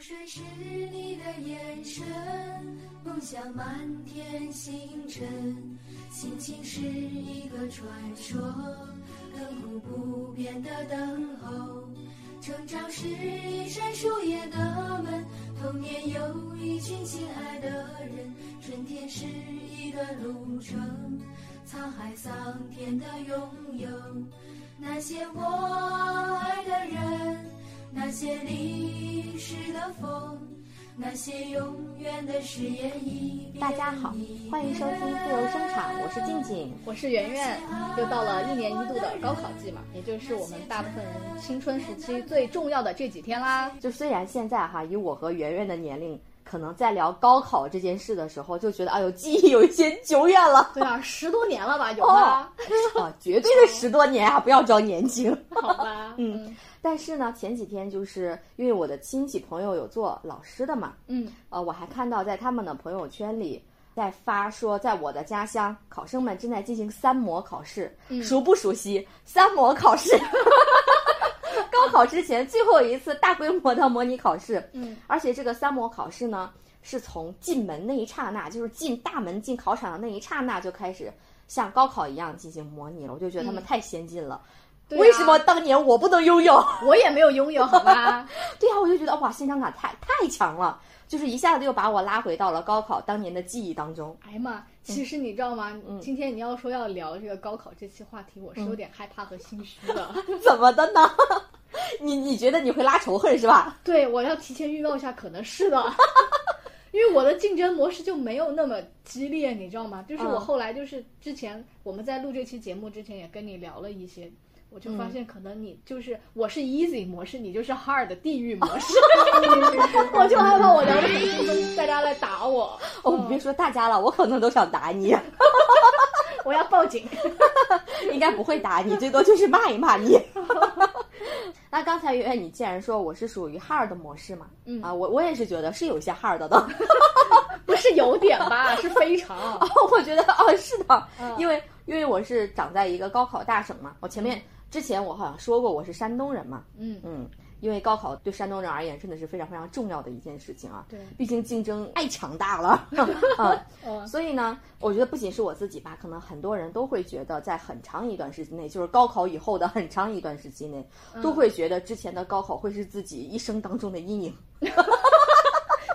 水是你的眼神，梦想满天星辰，心情是一个传说，亘古不变的等候。成长是一扇树叶的门，童年有一群亲爱的人，春天是一段路程，沧海桑田的拥有，那些我爱的人，那些淋湿的风，那些永远的誓言一遍大家好，欢迎收听自由声场，我是静静。我是圆圆，又到了一年一度的高考季嘛，也就是我们大部分人青春时期最重要的这几天啦。就虽然现在哈，以我和圆圆的年龄，可能在聊高考这件事的时候，就觉得哎呦，记忆有一些久远了。对啊，十多年了吧，有哦吗？啊，绝对是十多年啊！不要装年轻。好吧，嗯但是呢，前几天就是因为我的亲戚朋友有做老师的嘛，嗯，呃，我还看到在他们的朋友圈里在发说，在我的家乡，考生们正在进行三模考试，熟不熟悉？三模考试？高考之前最后一次大规模的模拟考试，嗯，而且这个三模考试呢，是从进门那一刹那，就是进大门进考场的那一刹那就开始像高考一样进行模拟了，我就觉得他们太先进了。对啊为什么当年我不能拥有？我也没有拥有，好吧？对呀、我就觉得哇，现场感太太强了，就是一下子又把我拉回到了高考当年的记忆当中。哎呀妈，其实你知道吗？嗯今天你要说要聊这个高考这期话题，我是有点害怕和心虚的。怎么的呢？你你觉得你会拉仇恨是吧？对，我要提前预告一下，可能是的。因为我的竞争模式就没有那么激烈，你知道吗？就是我嗯后来就是之前我们在录这期节目之前也跟你聊了一些，我就发嗯现可能你就是我是 easy 模式，你就是 hard 的地狱模 式，我就害怕我聊的很轻松，大家来打我，哦，你别说大家了，我可能都想打你，我要报警。应该不会打你，最多就是骂一骂你。那刚才圆圆，你既然说我是属于 hard 模式嘛，嗯啊，我我也是觉得是有一些 hard 的。不是有点吧，是非常。我觉得哦，是的，嗯因为因为我是长在一个高考大省嘛，我前面之前我好像说过我是山东人嘛，嗯，嗯，因为高考对山东人而言真的是非常非常重要的一件事情啊，对。毕竟竞争太强大了，所以呢，我觉得不仅是我自己吧，可能很多人都会觉得，在很长一段时间内，就是高考以后的很长一段时间内，都会觉得之前的高考会是自己一生当中的阴影。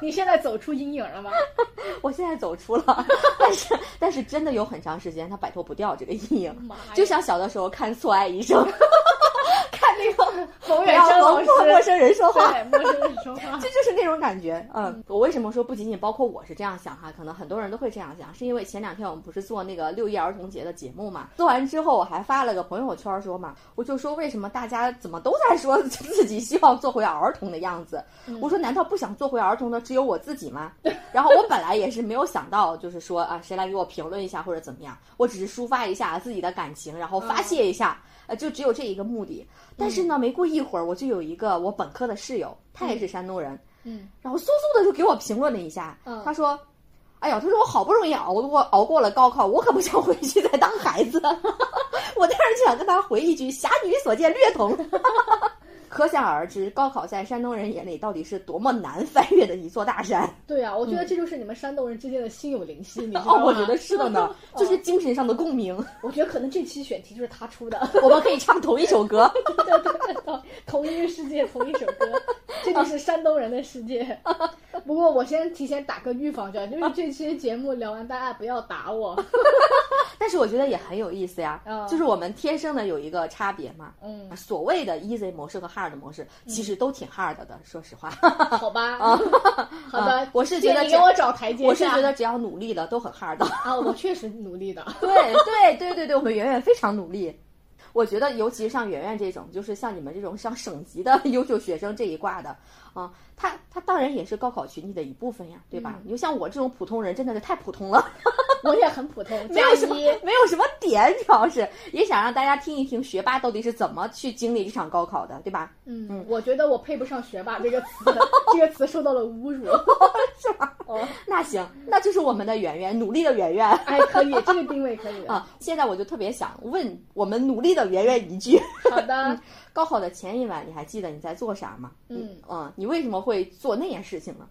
你现在走出阴影了吗？我现在走出了，但是但是真的有很长时间，他摆脱不掉这个阴影，就像小的时候看《错爱一生》，看那个冯远征老师，和陌生人说话，对陌生人说话 这。就是那种感觉。嗯，我为什么说不仅仅包括我是这样想哈？可能很多人都会这样想，是因为前两天我们不是做那个六一儿童节的节目嘛？做完之后我还发了个朋友圈说嘛，我就说为什么大家怎么都在说 自己希望做回儿童的样子？我说难道不想做回儿童的只有我自己吗？然后我本来也是没有想到，就是说啊，谁来给我评论一下或者怎么样，我只是抒发一下自己的感情，然后发泄一下。呃，就只有这一个目的，但是呢，没过一会儿，我就有一个我本科的室友，他也是山东人，嗯，然后嗖嗖的就给我评论了一下，嗯。他说：“哎呀，他说我好不容易熬过熬过了高考，我可不想回去再当孩子。”我当时就想跟他回一句：“侠女所见略同。”可想而知，高考在山东人眼里到底是多么难翻越的一座大山。对啊，我觉得这就是你们山东人之间的心有灵犀，你知道哦，吗？我觉得是的呢，就是精神上的共鸣。我觉得可能这期选题就是他出的。我们可以唱同一首歌。对对对，同一个世界，同一首歌，这就是山东人的世界。不过我先提前打个预防针，就是这期节目聊完，大家不要打我。但是我觉得也很有意思呀，嗯就是我们天生的有一个差别嘛。嗯，所谓的 easy 模式和 hard 模式，其实都挺 hard 的。说实话，好吧，好的啊，我是觉得给我找台阶。我是觉得只要努力的都很 hard 的。啊，我确实努力的。对对对对对，我们圆圆非常努力。我觉得，尤其是像圆圆这种，就是像你们这种上省级的优秀学生这一挂的，啊，他他当然也是高考群体的一部分呀，对吧？你就像我这种普通人，真的是太普通了。我也很普通，没有什么。没有什么点，主要是也想让大家听一听学霸到底是怎么去经历这场高考的，对吧？嗯，我觉得我配不上学霸这个词，这个词受到了侮辱。是吧？哦，那行，那就是我们的圆圆，努力的圆圆哎，可以，这个定位可以。啊！现在我就特别想问我们努力的的圆圆一句。好的，高考的前一晚，你还记得你在做啥吗？嗯嗯，你为什么会做那件事情呢？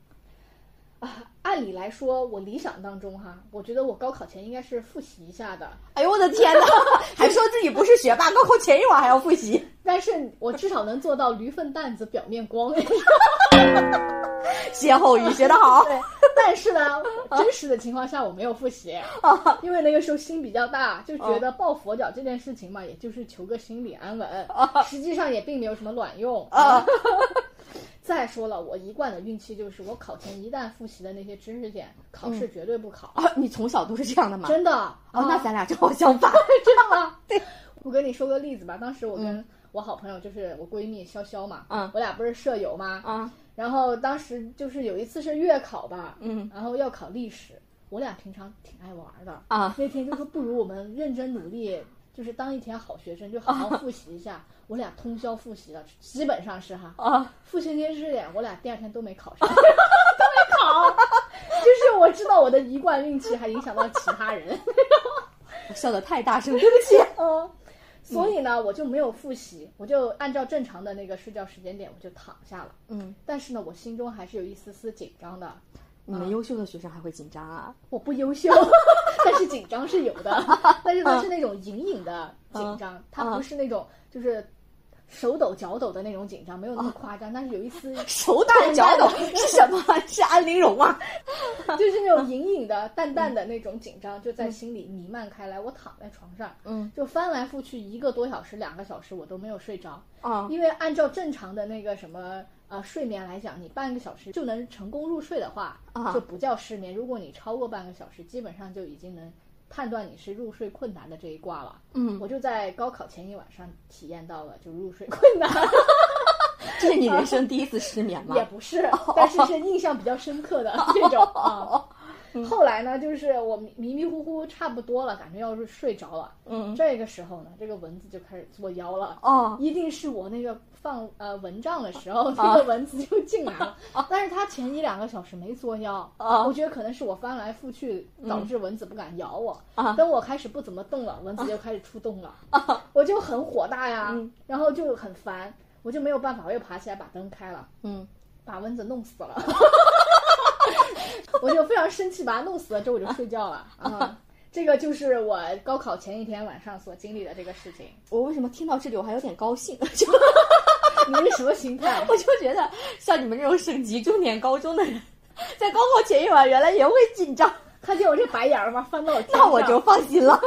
啊，按理来说，我理想当中哈，我觉得我高考前应该是复习一下的，哎呦我的天哪，还说自己不是学霸，高考前一晚还要复习。但是我至少能做到驴粪蛋子表面光。歇后语学得好。对，但是呢，真实的情况下我没有复习，因为那个时候心比较大，就觉得抱佛脚这件事情嘛，也就是求个心理安稳，实际上也并没有什么卵用。啊再说了，我一贯的运气就是，我考前一旦复习的那些知识点，考试绝对不考，啊，你从小都是这样的吗？真的。哦，那咱俩正好相反。真的吗？对，我跟你说个例子吧，当时我跟我好朋友，就是我闺蜜潇潇嘛，嗯我俩不是舍友吗？啊，然后当时就是有一次是月考吧，嗯然后要考历史，我俩平常挺爱玩的啊，那天就说不如我们认真努力，就是当一天好学生，就好好复习一下。我俩通宵复习了，基本上是哈，啊，复习知识点，我俩第二天都没考上，都没考。就是我知道我的一贯运气还影响到其他人，我 笑的太大声，对不起。嗯，所以呢，我就没有复习，我就按照正常的那个睡觉时间点，我就躺下了。嗯，但是呢，我心中还是有一丝丝紧张的。你们优秀的学生还会紧张啊？我不优秀，但是紧张是有的，但是它是那种隐隐的紧张，它不是那种就是手抖脚抖的那种紧张，没有那么夸张，但是有一丝 手抖脚抖 是什么？是安陵容啊？就是那种隐隐的、淡淡的那种紧张，就在心里弥漫开来。我躺在床上，嗯，就翻来覆去一个多小时、两个小时，我都没有睡着。啊因为按照正常的那个什么呃睡眠来讲，你半个小时就能成功入睡的话，啊就不叫失眠。如果你超过半个小时，基本上就已经能判断你是入睡困难的这一卦了。嗯，我就在高考前一晚上体验到了就入睡困难，这是你人生 第一次失眠吗也？不是，但是是印象比较深刻的这种啊。后来呢，就是我迷迷迷糊糊差不多了，感觉要是睡着了。嗯，这个时候呢，这个蚊子就开始作妖了。哦，一定是我那个放呃蚊帐的时候，那个蚊子就进来了。但是它前一两个小时没作妖，啊我觉得可能是我翻来覆去导致蚊子不敢咬我。啊等我开始不怎么动了，蚊子就开始出动了，我就很火大呀，嗯然后就很烦，我就没有办法，我又爬起来把灯开了，嗯，把蚊子弄死了。我就非常生气，把他弄死了之后我就睡觉了 啊。这个就是我高考前一天晚上所经历的这个事情。我为什么听到这里我还有点高兴？就你是什么心态？我就觉得像你们这种省级重点高中的人，在高考前一晚原来也会紧张，看见我这白眼儿吗？翻到我那我就放心了。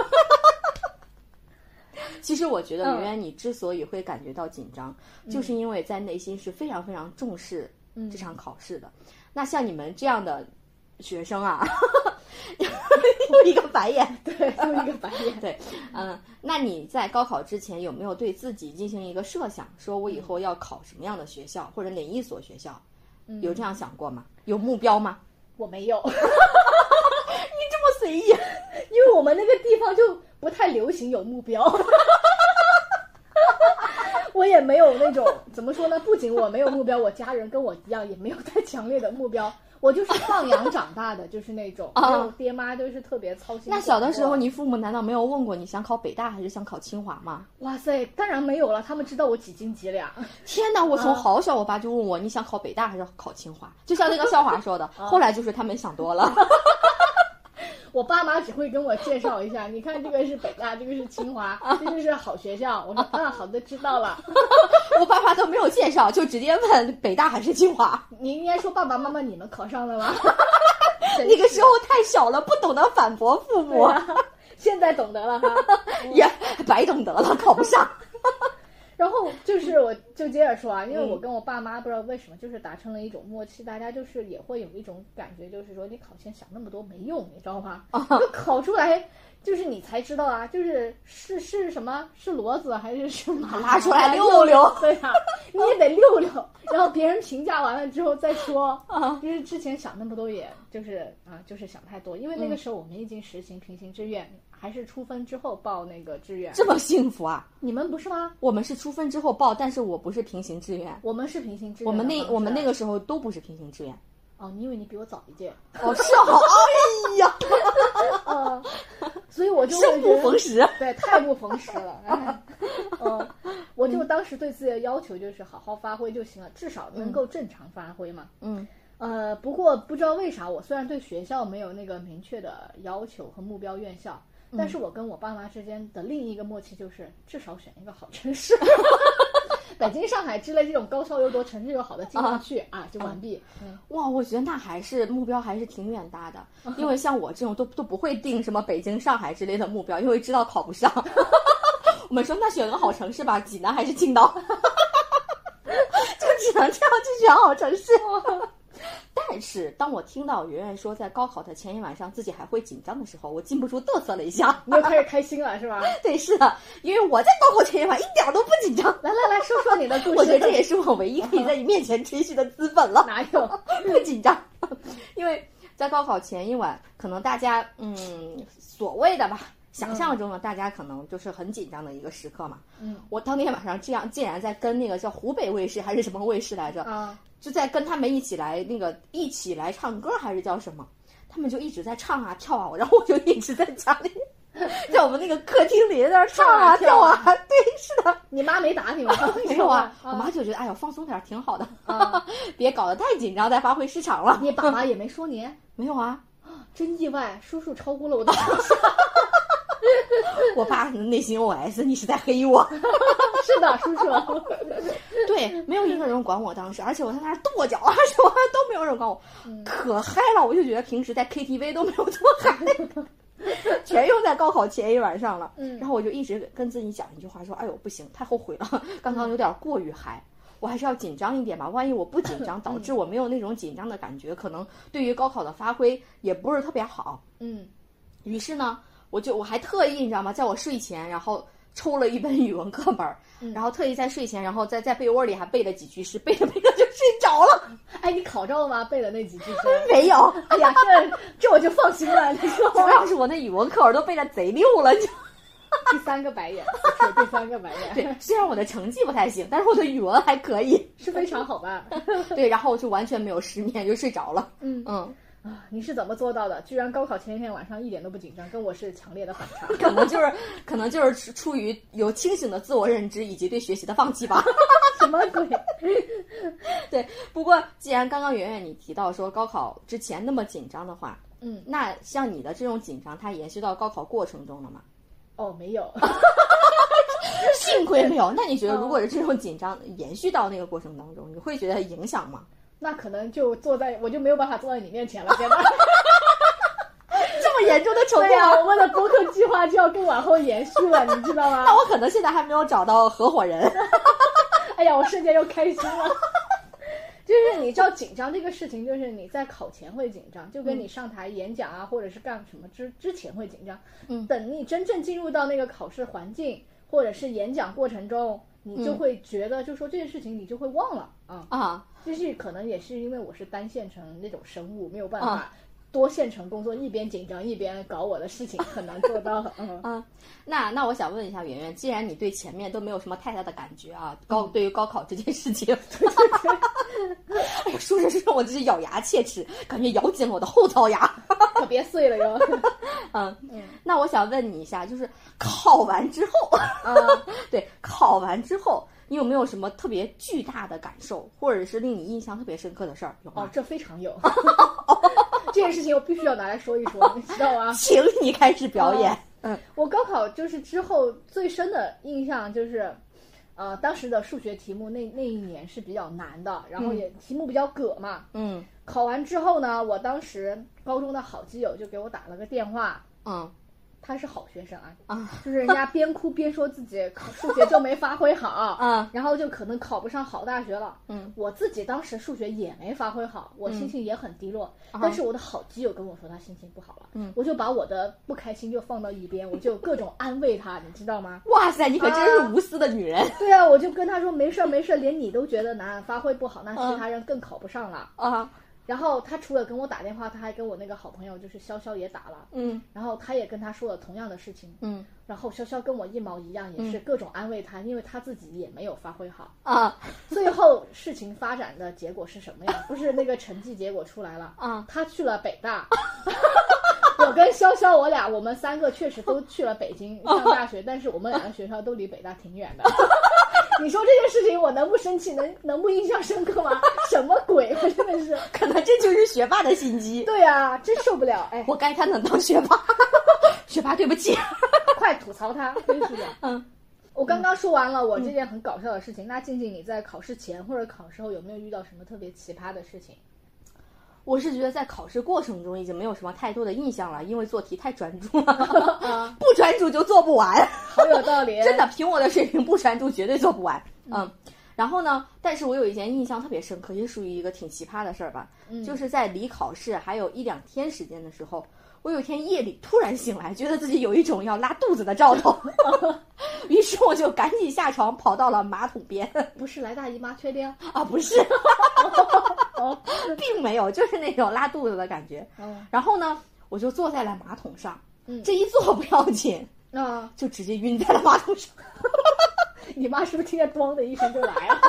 其实我觉得嗯圆圆，你之所以会感觉到紧张，就是因为在内心是非常非常重视嗯这场考试的。那像你们这样的学生啊，又一个白眼。对，又一个白眼。对，嗯，那你在高考之前有没有对自己进行一个设想，说我以后要考什么样的学校，或者哪一所学校？有这样想过吗？有目标吗？我没有，你这么随意，因为我们那个地方就不太流行有目标。我也没有那种怎么说呢？不仅我没有目标，我家人跟我一样也没有太强烈的目标。我就是放养长大的，就是那种，爹妈都是特别操心。那小的时候，你父母难道没有问过你想考北大还是想考清华吗？哇塞，当然没有了，他们知道我几斤几两。天哪！我从好小，我爸就问我你想考北大还是考清华？就像那个笑话说的，后来就是他们想多了。我爸妈只会跟我介绍一下，你看这个是北大，这个是清华，这就是好学校。我说啊，好的，知道了。我爸妈都没有介绍，就直接问北大还是清华。你应该说爸爸妈妈，你们考上了吗？那个时候太小了，不懂得反驳父母，啊现在懂得了哈。也白懂得了，考不上。然后就是，我就接着说啊，因为嗯我跟我爸妈不知道为什么，就是达成了一种默契，大家就是也会有一种感觉，就是说你考前想那么多没用，你知道吗？就考出来，就是你才知道啊，就是是是什么是骡子还是是马拉出来溜溜对呀、你也得溜溜，然后别人评价完了之后再说。啊就是之前想那么多，也就是啊，就是想太多，因为那个时候我们已经实行平行志愿，还是出分之后报那个志愿。这么幸福啊！你们不是吗？我们是出分之后报，但是我不是平行志愿。我们是平行志愿我。们那我们那个时候都不是平行志愿。哦，你以为你比我早一届？哦，是哦，哎呀，哦，所以我就生不逢时。对，太不逢时了。哎，嗯，我就当时对自己的要求就是好好发挥就行了，至少能够正常发挥嘛。嗯呃，不过不知道为啥，我虽然对学校没有那个明确的要求和目标院校，但是我跟我爸妈之间的另一个默契就是至少选一个好城市。北京、上海之类这种高校又多、城市又好的，进不去啊，就完毕。嗯，哇，我觉得那还是目标还是挺远大的，因为像我这种都都不会定什么北京、上海之类的目标，因为知道考不上。我们说那选个好城市吧，济南还是青岛，就只能这样去选好城市。但是当我听到圆圆说在高考的前一晚上自己还会紧张的时候，我禁不住嘚瑟了一下。你又开始开心了是吧？对，是的，因为我在高考前一晚一点儿都不紧张。来来来说说你的故事。我觉得这也是我唯一可以在你面前吹嘘的资本了。哪有 不紧张？因为在高考前一晚，可能大家嗯所谓的吧，想象中呢大家可能就是很紧张的一个时刻嘛。嗯，我当天晚上这样竟然在跟那个叫湖北卫视还是什么卫视来着，啊？就在跟他们一起来那个一起来唱歌还是叫什么，他们就一直在唱啊跳啊，然后我就一直在家里。在我们那个客厅里在那儿唱啊跳啊，对，是的，你妈没打你吗？没有啊，我啊妈就觉得哎呦放松点儿挺好的，啊，别搞得太紧张，再发挥失常了。你爸妈也没说你，没有啊，真意外，叔叔超过了我的想象。我爸内心 OS 你是在黑我。是的，叔叔。对，没有一个人管我当时，而且我在那儿跺脚啊什么都没有人管我，可嗨了。我就觉得平时在 KTV 都没有这么嗨，全用在高考前一晚上了。嗯然后我就一直跟自己讲一句话，说：“哎呦，不行，太后悔了，刚刚有点过于嗨。”我还是要紧张一点吧，万一我不紧张，导致我没有那种紧张的感觉，可能对于高考的发挥也不是特别好。嗯于是呢，我就我还特意你知道吗，在我睡前，然后抽了一本语文课本然后特意在睡前，然后在在被窝里还背了几句诗，背着背着就睡着了。哎，你考着了吗？背了那几句诗？没有，哎呀，这这我就放心了。你说主要是我那语文课本都背的贼溜了，就 第三个白眼，是第三个白眼，对。虽然我的成绩不太行，但是我的语文还可以。是非常好吧？对，然后我就完全没有失眠，就睡着了。嗯嗯，啊，你是怎么做到的？居然高考前一天晚上一点都不紧张，跟我是强烈的反差。可能就是可能就是出于有清醒的自我认知以及对学习的放弃吧。什么鬼？对，不过既然刚刚圆圆你提到说高考之前那么紧张的话，嗯，那像你的这种紧张，它延续到高考过程中了吗？哦，没有。幸亏没有。那你觉得，如果是这种紧张延续到那个过程当中，你会觉得影响吗？那可能就坐在，我就没有办法坐在你面前了，现在。这么严重的程度？我们的播客计划就要更往后延续了，你知道吗 那？我可能现在还没有找到合伙人。哎呀，我瞬间又开心了。就是你知道紧张这个事情，就是你在考前会紧张，就跟你上台演讲啊，或者是干什么之之前会紧张。嗯等你真正进入到那个考试环境，或者是演讲过程中，你就会觉得，就说这件事情你就会忘了啊。啊，就是可能也是因为我是单线程那种生物，没有办法啊多线程工作，一边紧张一边搞我的事情，很难做到。嗯嗯，那那我想问一下圆圆，既然你对前面都没有什么太大的感觉啊，高对于高考这件事情，哎呀，说着说着我就是咬牙切齿，感觉咬紧了我的后槽牙。可别碎了哟。嗯嗯，那我想问你一下，就是考完之后，啊，对，考完之后，你有没有什么特别巨大的感受，或者是令你印象特别深刻的事儿？有吗？哦，这非常有。这件事情我必须要拿来说一说，你知道吗？请你开始表演。哦嗯我高考就是之后最深的印象就是，呃，当时的数学题目那那一年是比较难的，然后也题目比较葛嘛。嗯考完之后呢，我当时高中的好基友就给我打了个电话，嗯他是好学生啊，啊就是人家边哭边说自己考数学就没发挥好，啊然后就可能考不上好大学了。嗯，我自己当时数学也没发挥好，我心情也很低落。啊但是我的好基友跟我说他心情不好了，嗯我就把我的不开心就放到一边，我就各种安慰他，你知道吗？哇塞，你可真是无私的女人对啊，我就跟他说没事儿没事儿，连你都觉得难，发挥不好，那其他人更考不上了。啊！然后他除了跟我打电话，他还跟我那个好朋友就是潇潇也打了，嗯。然后他也跟他说了同样的事情，嗯。然后潇潇跟我一毛一样，也是各种安慰他，因为他自己也没有发挥好。啊。最后事情发展的结果是什么呀？不是那个成绩结果出来了，啊。他去了北大，我 我跟潇潇，我俩我们三个确实都去了北京 上大学，但是我们两个学校都离北大挺远的。你说这件事情我能不生气，能能不印象深刻吗？什么鬼？我真的是，可能这就是学霸的心机。对呀、真受不了！哎，活该他能当学霸。学霸，对不起。快吐槽他，真是的。嗯，我刚刚说完了我这件很搞笑的事情，那静静你在考试前或者考试后有没有遇到什么特别奇葩的事情？我是觉得在考试过程中已经没有什么太多的印象了，因为做题太专注了 不专注就做不完。好有道理，真的，凭我的水平，不专注绝对做不完。嗯，然后呢，但是我有一件印象特别深刻，也属于一个挺奇葩的事儿吧，就是在离考试还有一两天时间的时候，我有一天夜里突然醒来，觉得自己有一种要拉肚子的兆头，于是我就赶紧下床跑到了马桶边。不是来大姨妈，确定？啊，不是，并没有，就是那种拉肚子的感觉。嗯然后呢，我就坐在了马桶上，嗯这一坐不要紧，啊，就直接晕在了马桶上。你妈是不是听见“咣”的一声就来了？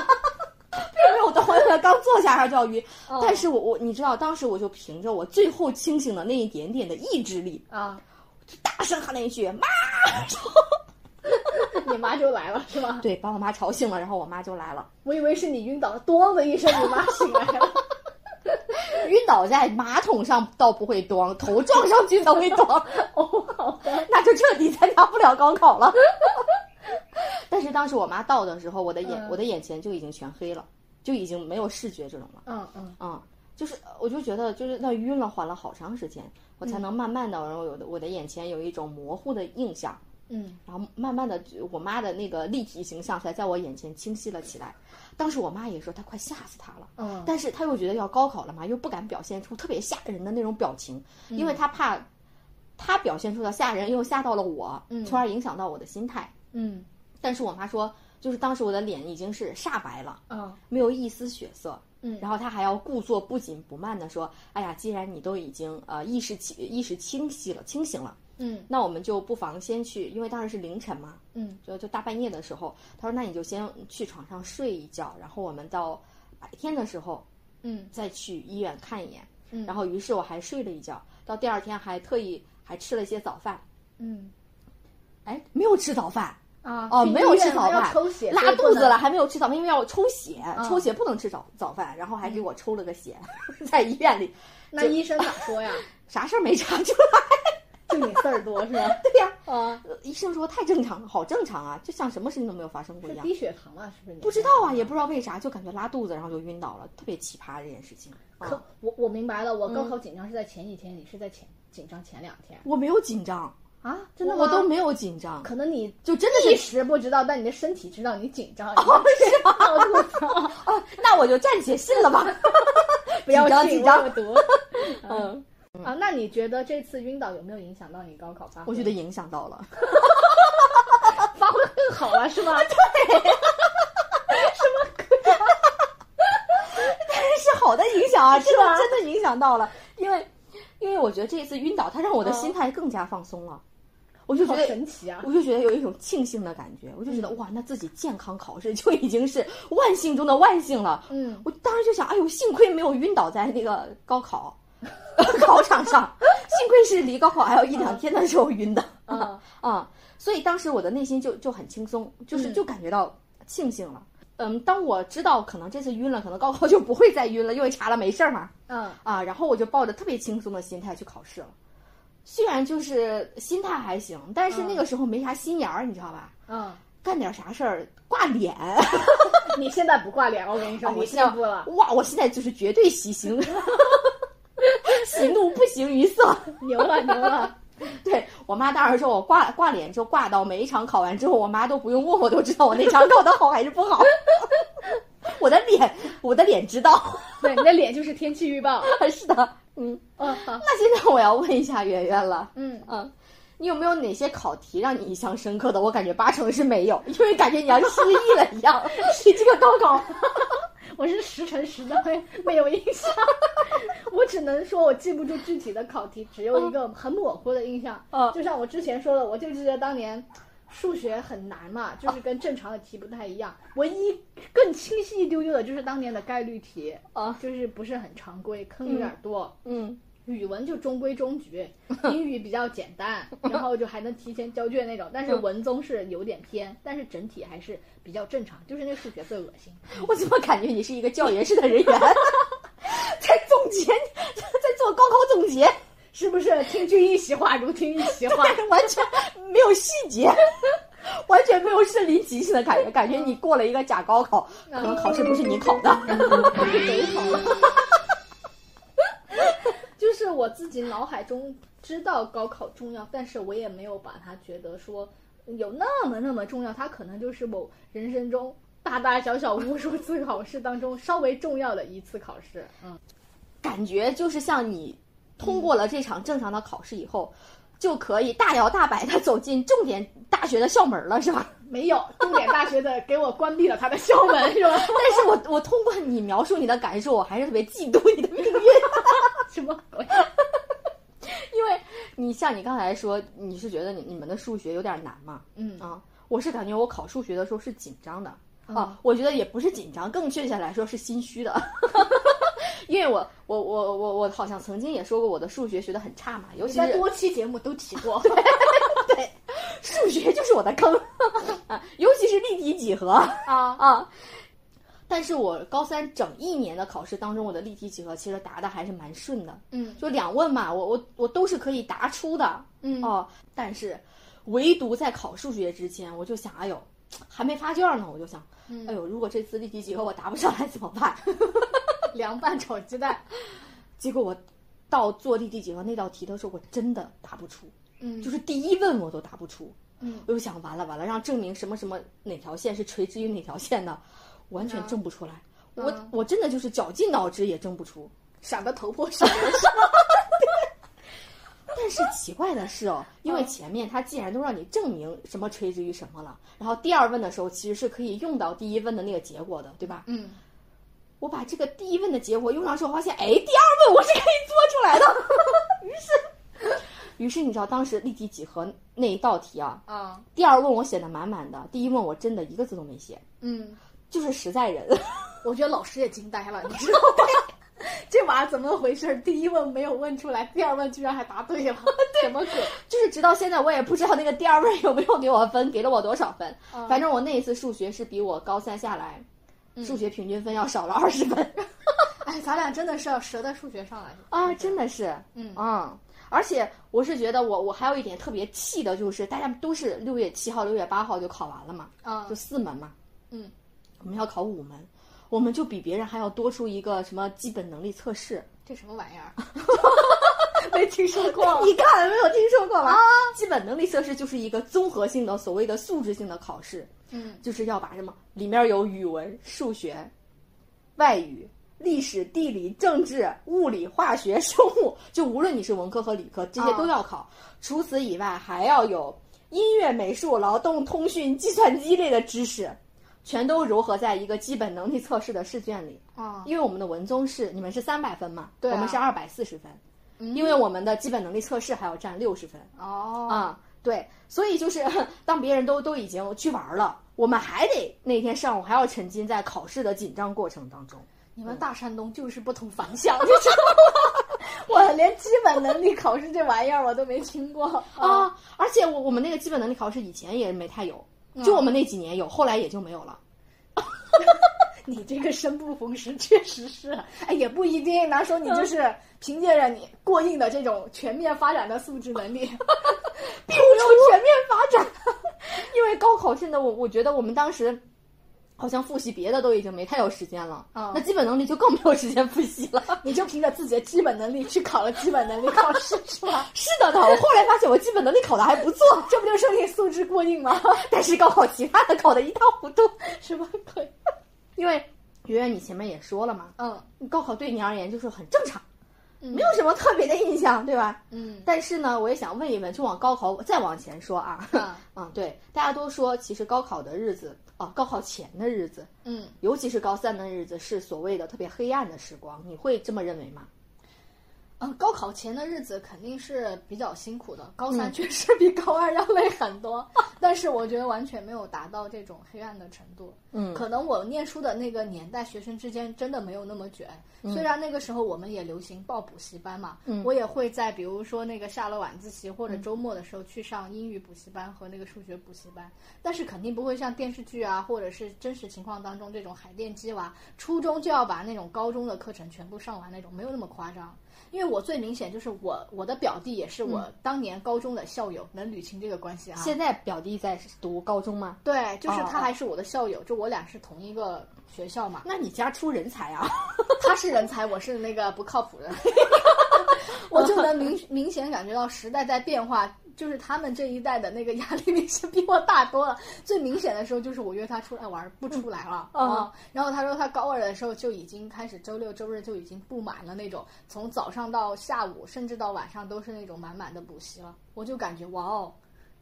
并没有等我刚坐下还就要晕，哦。但是我我你知道，当时我就凭着我最后清醒的那一点点的意志力，啊，大声喊了一句“妈”，你妈就来了是吗？对，把我妈吵醒了，然后我妈就来了，我以为是你晕倒了，咣的一声，你妈醒来了。晕倒在马桶上倒不会咣，头撞上去才会咣，哦，好的，那就彻底参加不了高考了。但是当时我妈到的时候，我的眼、嗯我的眼前就已经全黑了，就已经没有视觉这种了。嗯嗯嗯，就是我就觉得就是那晕了，缓了好长时间，我才能慢慢的，然后有的我的眼前有一种模糊的印象，嗯然后慢慢的我妈的那个立体形象才在我眼前清晰了起来。当时我妈也说她快吓死她了，嗯，但是她又觉得要高考了嘛，又不敢表现出特别吓人的那种表情，因为她怕她表现出的吓人又吓到了我，从而影响到我的心态。嗯但是我妈说，就是当时我的脸已经是煞白了，嗯。没有一丝血色。嗯。然后她还要故作不紧不慢的说：“哎呀，既然你都已经呃意识起意识清晰了，清醒了，嗯。那我们就不妨先去，因为当时是凌晨嘛，嗯。就就大半夜的时候，她说那你就先去床上睡一觉，然后我们到白天的时候嗯。再去医院看一眼。嗯。然后于是我还睡了一觉，到第二天还特意还吃了一些早饭。嗯。哎，没有吃早饭啊哦，没有吃早饭，抽血，拉肚子了，还没有吃早饭，因为要抽血，嗯抽血不能吃早早饭，然后还给我抽了个血，在医院里，那医生咋说呀？啥事儿没查出来。就你事儿多是吧？对呀、啊，呃医生说太正常了，好正常啊，就像什么事情都没有发生过一样。低血糖了是不是？不知道啊，也不知道为啥，就感觉拉肚子，然后就晕倒了，特别奇葩这件事情。可啊、我我明白了，我高考紧张是在前几天，你是在前紧张前两天我没有紧张，啊？真的吗？我都没有紧张，可能你就真的一时不知道，但你的身体知道你紧张。哦，是吗？啊，那我就暂且信了吧。不要，紧张有毒。嗯，啊，那你觉得这次晕倒有没有影响到你高考发挥？我觉得影响到了。发挥更好了，是吗？是好的影响啊，真吧的真的影响到了，因为因为我觉得这一次晕倒，它让我的心态更加放松了，我就觉得。神奇啊！我就觉得有一种庆幸的感觉，我就觉得、哇，那自己健康考试就已经是万幸中的万幸了。嗯，我当时就想，哎呦，幸亏没有晕倒在那个高考 考场上，幸亏是离高考还有一两天的时候晕的啊 啊、所以当时我的内心就就很轻松，就是嗯就感觉到庆幸了。嗯，当我知道可能这次晕了，可能高考就不会再晕了，因为查了没事儿嘛，嗯啊，然后我就抱着特别轻松的心态去考试了。虽然就是心态还行，但是那个时候没啥心眼儿，你知道吧？嗯，干点啥事儿挂脸，你现在不挂脸，我跟你说，啊我现在进步了，哇！我现在就是绝对喜形，喜怒不形于色。牛 了牛了。对我妈当时说我挂挂脸就挂到每一场考完之后，我妈都不用问我都知道我那场考的好还是不好。我的脸，我的脸知道。对，你的脸就是天气预报。是的，嗯。嗯好，那现在我要问一下圆圆了，嗯，嗯，你有没有哪些考题让你印象深刻的？我感觉八成是没有，因为感觉你要失忆了一样。你这个高考，我是十乘十的，没没有印象。我只能说我记不住具体的考题，只有一个很模糊的印象。嗯就像我之前说的，我就记得当年数学很难嘛，就是跟正常的题不太一样。唯一更清晰一丢丢的就是当年的概率题，啊，就是不是很常规，坑有点多。嗯语文就中规中矩，英语比较简单，然后就还能提前交卷那种。但是文综是有点偏，但是整体还是比较正常。就是那数学最恶心。我怎么感觉你是一个教研室的人员，在总结，在做高考总结，是不是听君一席话，如听一席话？完全没有细节，完全没有身临其境的感觉，感觉你过了一个假高考，可能考试不是你考的。贼好。就是我自己脑海中知道高考重要，但是我也没有把它觉得说有那么那么重要。它可能就是某人生中大大小小无数次考试当中稍微重要的一次考试。嗯，感觉就是像你通过了这场正常的考试以后，就可以大摇大摆的走进重点大学的校门了，是吧？没有，重点大学的给我关闭了他的校门，是吧？但是我我通过你描述你的感受，我还是特别嫉妒你的命运。什么鬼？因为你像你刚才说，你是觉得你你们的数学有点难嘛？嗯啊，我是感觉我考数学的时候是紧张的啊，我觉得也不是紧张，更确切来说是心虚的，因为我我我我我好像曾经也说过我的数学学的很差嘛，尤其是多期节目都提过，对，数学就是我的坑啊，尤其是立体几何啊啊。但是我高三整一年的考试当中，我的立体几何其实答的还是蛮顺的，嗯，就两问嘛，我我我都是可以答出的，嗯哦，但是唯独在考数学之前，我就想，哎呦，还没发卷呢，我就想，哎呦，如果这次立体几何我答不上来怎么办？凉拌炒鸡蛋。结果我到做立体几何那道题的时候，我真的答不出，嗯就是第一问我都答不出，嗯我就想完了完了，让证明什么什么哪条线是垂直于哪条线的。完全证不出来，我嗯我真的就是绞尽脑汁也证不出。想得头破血流？但是奇怪的是哦，因为前面他既然都让你证明什么垂直于什么了，然后第二问的时候其实是可以用到第一问的那个结果的，对吧？嗯，我把这个第一问的结果用上之后，发现哎，第二问我是可以做出来的。于是，于是你知道当时立体几何那一道题啊，啊，第二问我写的满满的，第一问我真的一个字都没写，嗯，就是实在人。我觉得老师也惊呆了，你知道吗？这娃怎么回事？第一问没有问出来，第二问居然还答对了，什么鬼？就是直到现在我也不知道那个第二问有没有给我分，给了我多少分。嗯反正我那一次数学是比我高三下来，数学平均分要少了二十分。哎，咱俩真的是要折在数学上来啊，真的是，嗯嗯，而且我是觉得我我还有一点特别气的就是大家都是六月七号、六月八号就考完了嘛，啊就四门嘛，嗯，我们要考五门，我们就比别人还要多出一个什么基本能力测试。这什么玩意儿？没听说过。你看没有听说过吧？基本能力测试就是一个综合性的所谓的素质性的考试，嗯。就是要把什么里面有语文、数学、外语、历史、地理、政治、物理、化学、生物，就无论你是文科和理科，这些都要考。除此以外，还要有音乐、美术、劳动、通讯、计算机类的知识，全都糅合在一个基本能力测试的试卷里。啊，因为我们的文综是你们是三百分嘛，对啊。我们是二百四十分，因为我们的基本能力测试还要占六十分。哦，啊、对，所以就是 当别人都都已经去玩了，我们还得那天上午还要沉浸在考试的紧张过程当中。你们大山东就是不同凡响，你知道吗？我连基本能力考试这玩意儿我都没听过啊！而且我我们那个基本能力考试以前也没太有，就我们那几年有，后来也就没有了。你这个生不逢时，确实是，哎，也不一定。拿说你就是凭借着你过硬的这种全面发展的素质能力，并没有全面发展。因为高考现在，我我觉得我们当时好像复习别的都已经没太有时间了，嗯那基本能力就更没有时间复习了。你就凭着自己的基本能力去考了基本能力考试，是吧？是的呢，我后来发现我基本能力考的还不错，这不就说你素质过硬吗？但是高考其他的考的一塌糊涂。什么鬼？因为圆圆，你前面也说了嘛，嗯高考对你而言就是很正常，嗯没有什么特别的印象，对吧？嗯但是呢，我也想问一问，就往高考再往前说啊，嗯 嗯，对，大家都说其实高考的日子啊，高考前的日子，嗯，尤其是高三的日子，是所谓的特别黑暗的时光，你会这么认为吗？嗯，高考前的日子肯定是比较辛苦的，高三确实比高二要累很多，但是我觉得完全没有达到这种黑暗的程度。嗯可能我念书的那个年代，学生之间真的没有那么卷。虽然那个时候我们也流行报补习班嘛，嗯我也会在比如说那个下了晚自习或者周末的时候去上英语补习班和那个数学补习班，但是肯定不会像电视剧啊或者是真实情况当中这种海淀鸡娃，初中就要把那种高中的课程全部上完那种，没有那么夸张。因为我最明显就是我我的表弟也是我当年高中的校友，能捋清这个关系啊。现在表弟在读高中吗？对，就是他还是我的校友，就我俩是同一个学校嘛。那你家出人才啊！他是人才，我是那个不靠谱的，我就能明明显感觉到时代在变化，就是他们这一代的那个压力明显比我大多了。最明显的时候就是我约他出来玩不出来了嗯啊，然后他说他高二的时候就已经开始周六周日就已经布满了那种，从早上到下午甚至到晚上都是那种满满的补习了，我就感觉哇哦。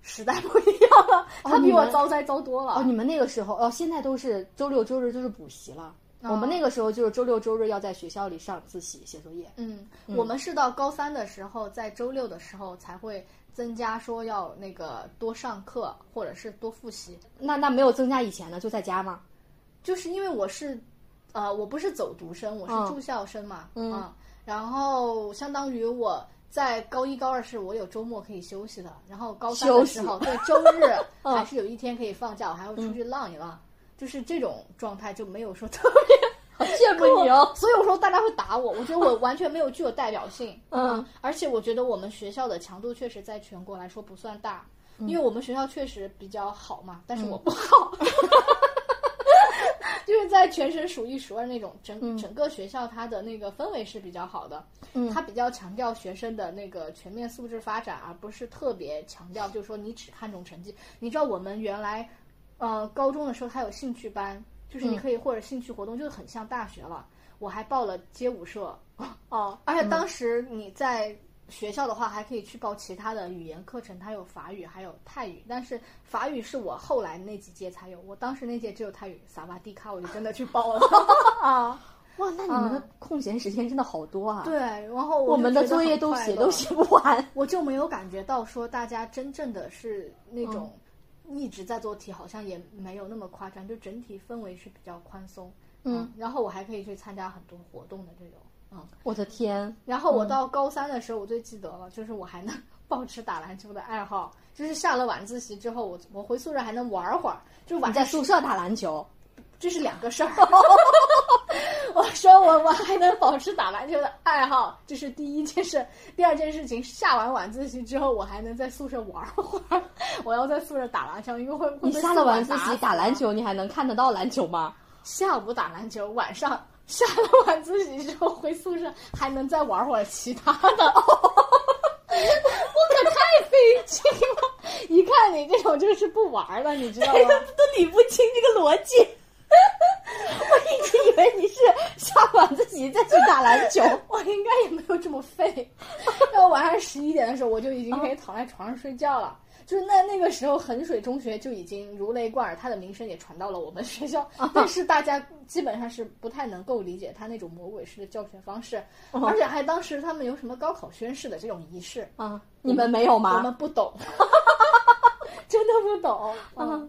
时代不一样了，他比我遭灾遭多了。哦，你们那个时候哦，现在都是周六周日就是补习了。我们那个时候就是周六周日要在学校里上自习写作业。嗯，我们是到高三的时候，在周六的时候才会增加说要那个多上课或者是多复习，那那没有增加以前呢，就在家吗？就是因为我是，呃，我不是走读生，我嗯。是住校生嘛，嗯。然后相当于我。在高一、高二是我有周末可以休息的，然后高三的时候，对周日 嗯。还是有一天可以放假，我还会出去浪一浪，就是这种状态就没有说特别好羡慕你哦。所以我说大家会打我，我觉得我 完全没有具有代表性。嗯，而且我觉得我们学校的强度确实在全国来说不算大，因为我们学校确实比较好嘛，但是我不好。就是在全省数一数二那种整、整个学校它的那个氛围是比较好的，嗯它比较强调学生的那个全面素质发展，而不是特别强调就是说你只看重成绩。你知道我们原来，呃，高中的时候它有兴趣班，就是你可以或者兴趣活动，就是很像大学了。我还报了街舞社，哦，而且当时你在学校的话，还可以去报其他的语言课程，它有法语，还有泰语。但是法语是我后来那几届才有，我当时那届只有泰语，萨瓦迪卡，我就真的去报了 啊。哇，那你们的空闲时间真的好多啊！对，然后我们的作业都写都写不完。我就没有感觉到说大家真正的是那种一直在做题，好像也没有那么夸张，就整体氛围是比较宽松。嗯，然后我还可以去参加很多活动的这种，嗯。我的天，然后我到高三的时候，我最记得了，就是我还能保持打篮球的爱好，就是下了晚自习之后，我我回宿舍还能玩会儿，就晚在宿舍打篮球？这是两个事儿。我说我我还能保持打篮球的爱好，这是第一件事。第二件事情，下完晚自习之后，我还能在宿舍玩会儿。我要在宿舍打篮球，因为会会你下了晚自习打篮，球，你还能看得到篮球吗？下午打篮球，晚上下了晚自习之后回宿舍还能再玩会儿其他的。我可太费劲了！一看你这种就是不玩了，你知道吗？都理不清这个逻辑。我一直以为你是下晚自习再去打篮球。我应该也没有这么废。然后晚上十一点的时候，我就已经可以躺在床上睡觉了。就是那那个时候，衡水中学就已经如雷贯耳，它的名声也传到了我们学校。但是大家基本上是不太能够理解他那种魔鬼式的教学方式，而且还当时他们有什么高考宣誓的这种仪式，啊，你们没有吗我吗？们不懂，真的不懂。嗯，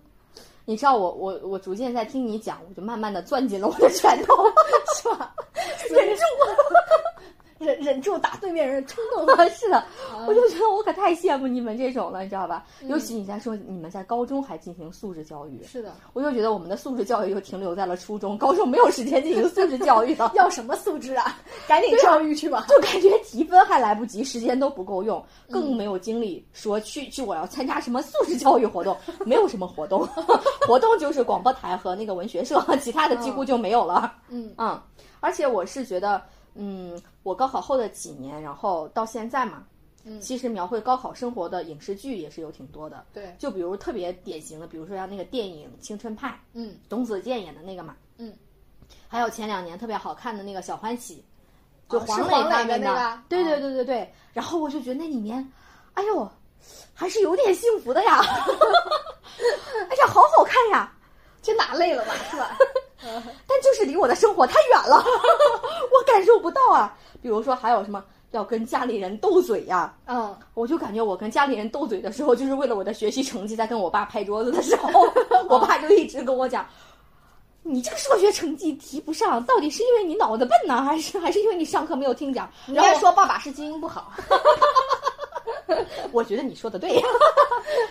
你知道我我我逐渐在听你讲，我就慢慢的攥紧了我的拳头，是吧？忍住，忍忍住打对面人的冲动。是的，我就觉得我可太羡慕你们这种了，你知道吧？尤其你在说你们在高中还进行素质教育，是的，我就觉得我们的素质教育就停留在了初中，高中没有时间进行素质教育了。要什么素质啊？赶紧教育去吧。就感觉提分还来不及，时间都不够用，更没有精力说去去我要参加什么素质教育活动，没有什么活动，活动就是广播台和那个文学社，其他的几乎就没有了。嗯嗯，而且我是觉得，嗯，我高考后的几年，然后到现在嘛，嗯其实描绘高考生活的影视剧也是有挺多的。对，就比如特别典型的，比如说像那个电影《青春派》，嗯董子健演的那个嘛，嗯，还有前两年特别好看的那个《小欢喜》，就哦黄磊演的那个对对哦对对对。然后我就觉得那里面，哎呦，还是有点幸福的呀，哎呀，好好看呀，这哪累了吧？是吧？但就是离我的生活太远了，我感受不到啊。比如说还有什么要跟家里人斗嘴呀。嗯，我就感觉我跟家里人斗嘴的时候，就是为了我的学习成绩，在跟我爸拍桌子的时候，我爸就一直跟我讲。你这个数学成绩提不上，到底是因为你脑子笨呢，还是还是因为你上课没有听讲？然后说爸爸是基因不好。我觉得你说的对。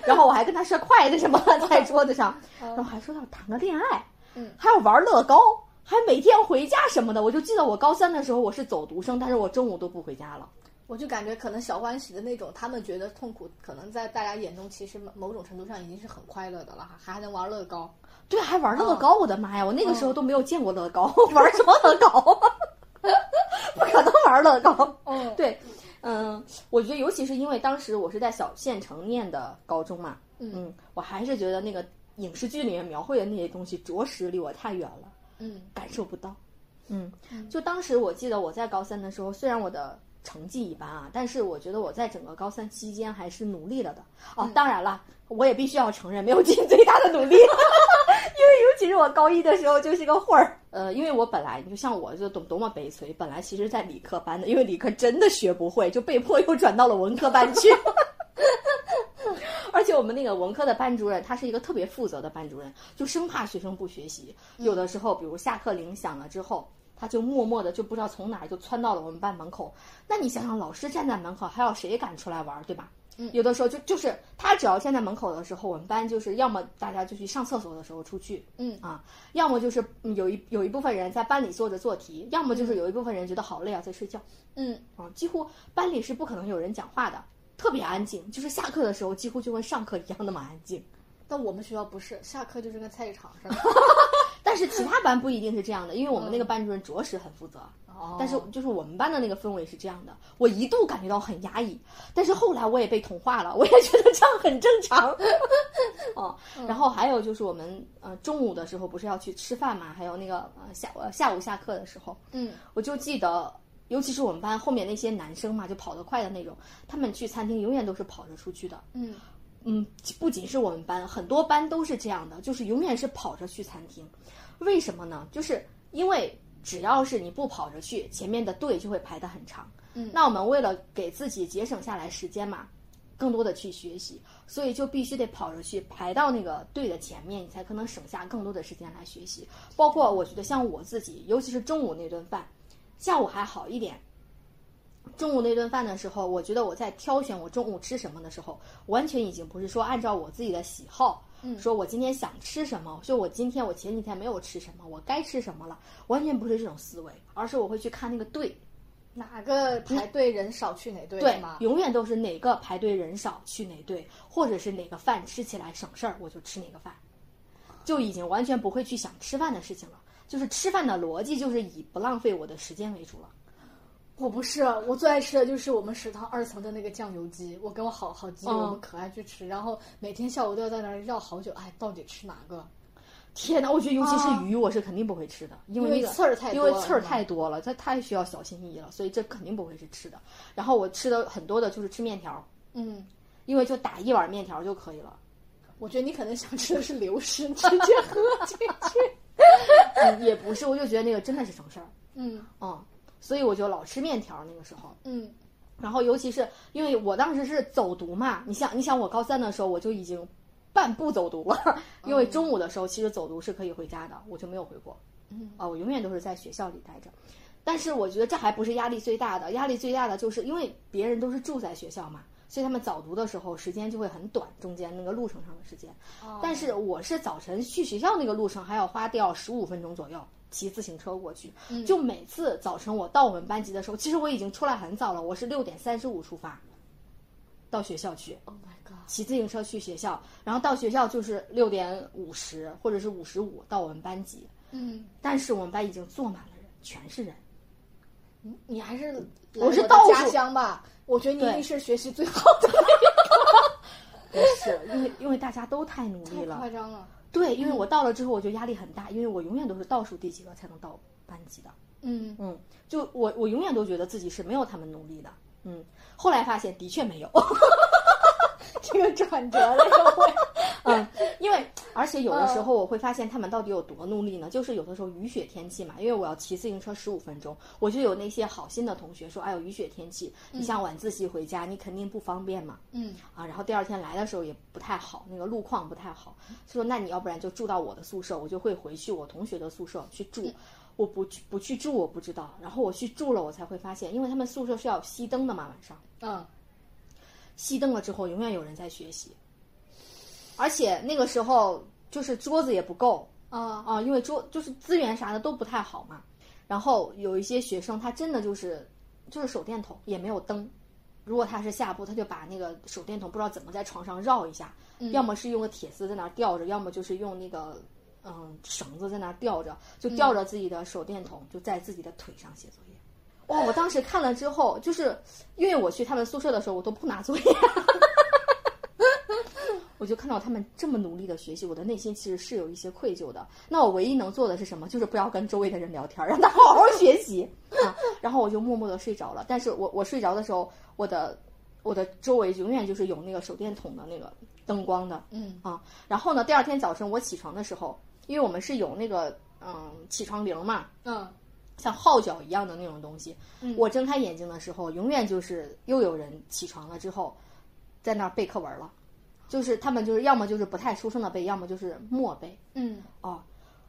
然后我还跟他摔筷子什么在桌子上，然后还说要谈个恋爱，嗯，还要玩乐高，还每天回家什么的。我就记得我高三的时候我是走读生，但是我中午都不回家了。我就感觉可能小欢喜的那种，他们觉得痛苦，可能在大家眼中其实某种程度上已经是很快乐的了，还还能玩乐高。对，还玩乐高！我的妈呀，我那个时候都没有见过乐高，玩什么乐高？不可能玩乐高。嗯，对，嗯，我觉得尤其是因为当时我是在小县城念的高中嘛，嗯，我还是觉得那个影视剧里面描绘的那些东西，着实离我太远了，嗯，感受不到。嗯，就当时我记得我在高三的时候，虽然我的。成绩一般啊，但是我觉得我在整个高三期间还是努力了的哦。当然了，我也必须要承认没有尽最大的努力，因为尤其是我高一的时候就是个混儿。呃，因为我本来就像我就多多么悲催，本来其实在理科班的，因为理科真的学不会，就被迫又转到了文科班去。而且我们那个文科的班主任，他是一个特别负责的班主任，就生怕学生不学习。有的时候，比如下课铃响了之后。他就默默的就不知道从哪儿就窜到了我们班门口。那你想想，老师站在门口，还有谁敢出来玩，对吧？嗯，有的时候就就是他只要站在门口的时候，我们班就是要么大家就去上厕所的时候出去，嗯啊，要么就是有一有一部分人在班里坐着做题，要么就是有一部分人觉得好累啊，在睡觉，嗯啊，几乎班里是不可能有人讲话的，特别安静，就是下课的时候几乎就跟上课一样那么安静。但我们学校不是，下课就是跟菜市场似的。但是其他班不一定是这样的，因为我们那个班主任着实很负责。哦。但是就是我们班的那个氛围是这样的，我一度感觉到很压抑，但是后来我也被同化了，我也觉得这样很正常。哦。然后还有就是我们呃中午的时候不是要去吃饭嘛，还有那个呃下下午下课的时候，嗯，我就记得，尤其是我们班后面那些男生嘛，就跑得快的那种，他们去餐厅永远都是跑着出去的。嗯。嗯，不仅是我们班，很多班都是这样的，就是永远是跑着去餐厅。为什么呢？就是因为只要是你不跑着去，前面的队就会排得很长。嗯，那我们为了给自己节省下来时间嘛，更多的去学习，所以就必须得跑着去排到那个队的前面，你才可能省下更多的时间来学习。包括我觉得像我自己，尤其是中午那顿饭，下午还好一点。中午那顿饭的时候，我觉得我在挑选我中午吃什么的时候，完全已经不是说按照我自己的喜好，嗯，说我今天想吃什么，就我今天我前几天没有吃什么，我该吃什么了，完全不是这种思维，而是我会去看那个队，哪个排队人少去哪队，对吗？永远都是哪个排队人少去哪队，或者是哪个饭吃起来省事儿，我就吃哪个饭，就已经完全不会去想吃饭的事情了，就是吃饭的逻辑就是以不浪费我的时间为主了。我不是，我最爱吃的就是我们食堂二层的那个酱油鸡，我跟我好好基友，我们可爱去吃，然后每天下午都要在那儿绕好久，哎，到底吃哪个？天哪，我觉得尤其是鱼，我是肯定不会吃的，因为那个刺儿太因为刺儿太多了，它太需要小心翼翼了，所以这肯定不会是吃的。然后我吃的很多的就是吃面条，嗯，因为就打一碗面条就可以了。我觉得你可能想吃的是流食，直接喝进去。嗯，也不是，我就觉得那个真的是省事儿。嗯嗯。所以我就老吃面条那个时候，嗯，然后尤其是因为我当时是走读嘛，你想，你想我高三的时候我就已经半步走读了，因为中午的时候其实走读是可以回家的，我就没有回过，嗯，啊，我永远都是在学校里待着，但是我觉得这还不是压力最大的，压力最大的就是因为别人都是住在学校嘛，所以他们早读的时候时间就会很短，中间那个路程上的时间，但是我是早晨去学校那个路程还要花掉十五分钟左右。骑自行车过去，就每次早晨我到我们班级的时候，其实我已经出来很早了，我是六点三十五出发，到学校去。Oh my god！骑自行车去学校，然后到学校就是六点五十或者是五十五到我们班级。嗯，但是我们班已经坐满了人，全是人。嗯，你还是我是倒数家乡吧？我觉得你一定是学习最好的。不是，因为因为大家都太努力太了，夸张了。对，因为我到了之后，我就压力很大，因为我永远都是倒数第几个才能到班级的。嗯嗯，就我我永远都觉得自己是没有他们努力的。嗯，后来发现的确没有。这个转折了，又会。嗯，因为而且有的时候我会发现他们到底有多努力呢？就是有的时候雨雪天气嘛，因为我要骑自行车十五分钟，我就有那些好心的同学说：“哎呦，雨雪天气，你像晚自习回家，你肯定不方便嘛。”嗯啊，然后第二天来的时候也不太好，那个路况不太好，说那你要不然就住到我的宿舍，我就会回去我同学的宿舍去住。我不去不去住我不知道，然后我去住了，我才会发现，因为他们宿舍是要熄灯的嘛，晚上嗯熄灯了之后，永远有人在学习，而且那个时候就是桌子也不够啊啊，因为桌就是资源啥的都不太好嘛。然后有一些学生他真的就是就是手电筒也没有灯，如果他是下铺，他就把那个手电筒不知道怎么在床上绕一下，要么是用个铁丝在那儿吊着，要么就是用那个嗯绳子在那儿吊着，就吊着自己的手电筒就在自己的腿上写作业。哇！我当时看了之后，就是因为我去他们宿舍的时候，我都不拿作业。我就看到他们这么努力的学习，我的内心其实是有一些愧疚的。那我唯一能做的是什么？就是不要跟周围的人聊天，让他好好学习啊。然后我就默默的睡着了。但是我我睡着的时候，我的我的周围永远就是有那个手电筒的那个灯光的，嗯啊。然后呢，第二天早晨我起床的时候，因为我们是有那个嗯起床铃嘛，嗯像号角一样的那种东西。嗯我睁开眼睛的时候，永远就是又有人起床了之后，在那儿背课文了，就是他们就是要么就是不太出声的背，要么就是默背嗯哦。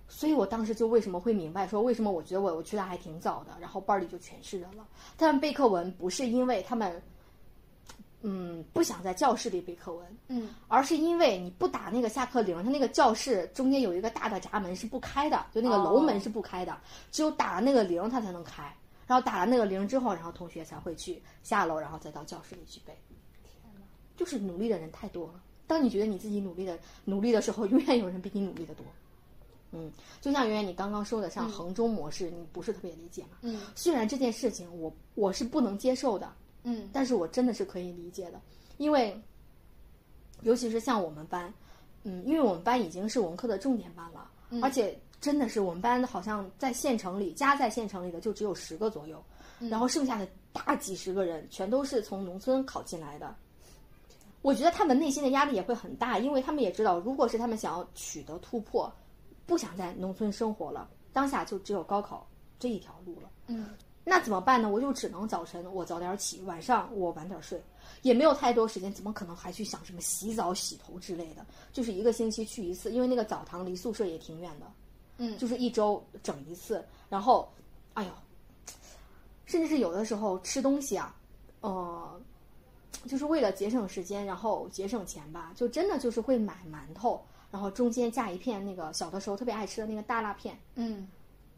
所以我当时就为什么会明白说，为什么我觉得我我去的还挺早的，然后班里就全是人了。他们背课文不是因为他们，嗯，不想在教室里背课文，嗯而是因为你不打那个下课铃，它那个教室中间有一个大的闸门是不开的，就那个楼门是不开的，只有打了那个铃它才能开。然后打了那个铃之后，然后同学才会去下楼，然后再到教室里去背。就是努力的人太多了。当你觉得你自己努力的努力的时候，永远有人比你努力的多。嗯，就像圆圆你刚刚说的，像衡中模式，你不是特别理解嘛？嗯虽然这件事情我我是不能接受的，嗯。但是我真的是可以理解的，因为，尤其是像我们班，嗯，因为我们班已经是文科的重点班了，而且真的是我们班好像在县城里家在县城里的就只有十个左右，然后剩下的大几十个人全都是从农村考进来的。我觉得他们内心的压力也会很大，因为他们也知道，如果是他们想要取得突破，不想在农村生活了，当下就只有高考这一条路了。嗯那怎么办呢？我就只能早晨我早点起，晚上我晚点睡，也没有太多时间，怎么可能还去想什么洗澡、洗头之类的？就是一个星期去一次，因为那个澡堂离宿舍也挺远的，嗯就是一周整一次。然后，哎呦，甚至是有的时候吃东西啊，呃，就是为了节省时间，然后节省钱吧，就真的就是会买馒头，然后中间加一片那个小的时候特别爱吃的那个大辣片，嗯，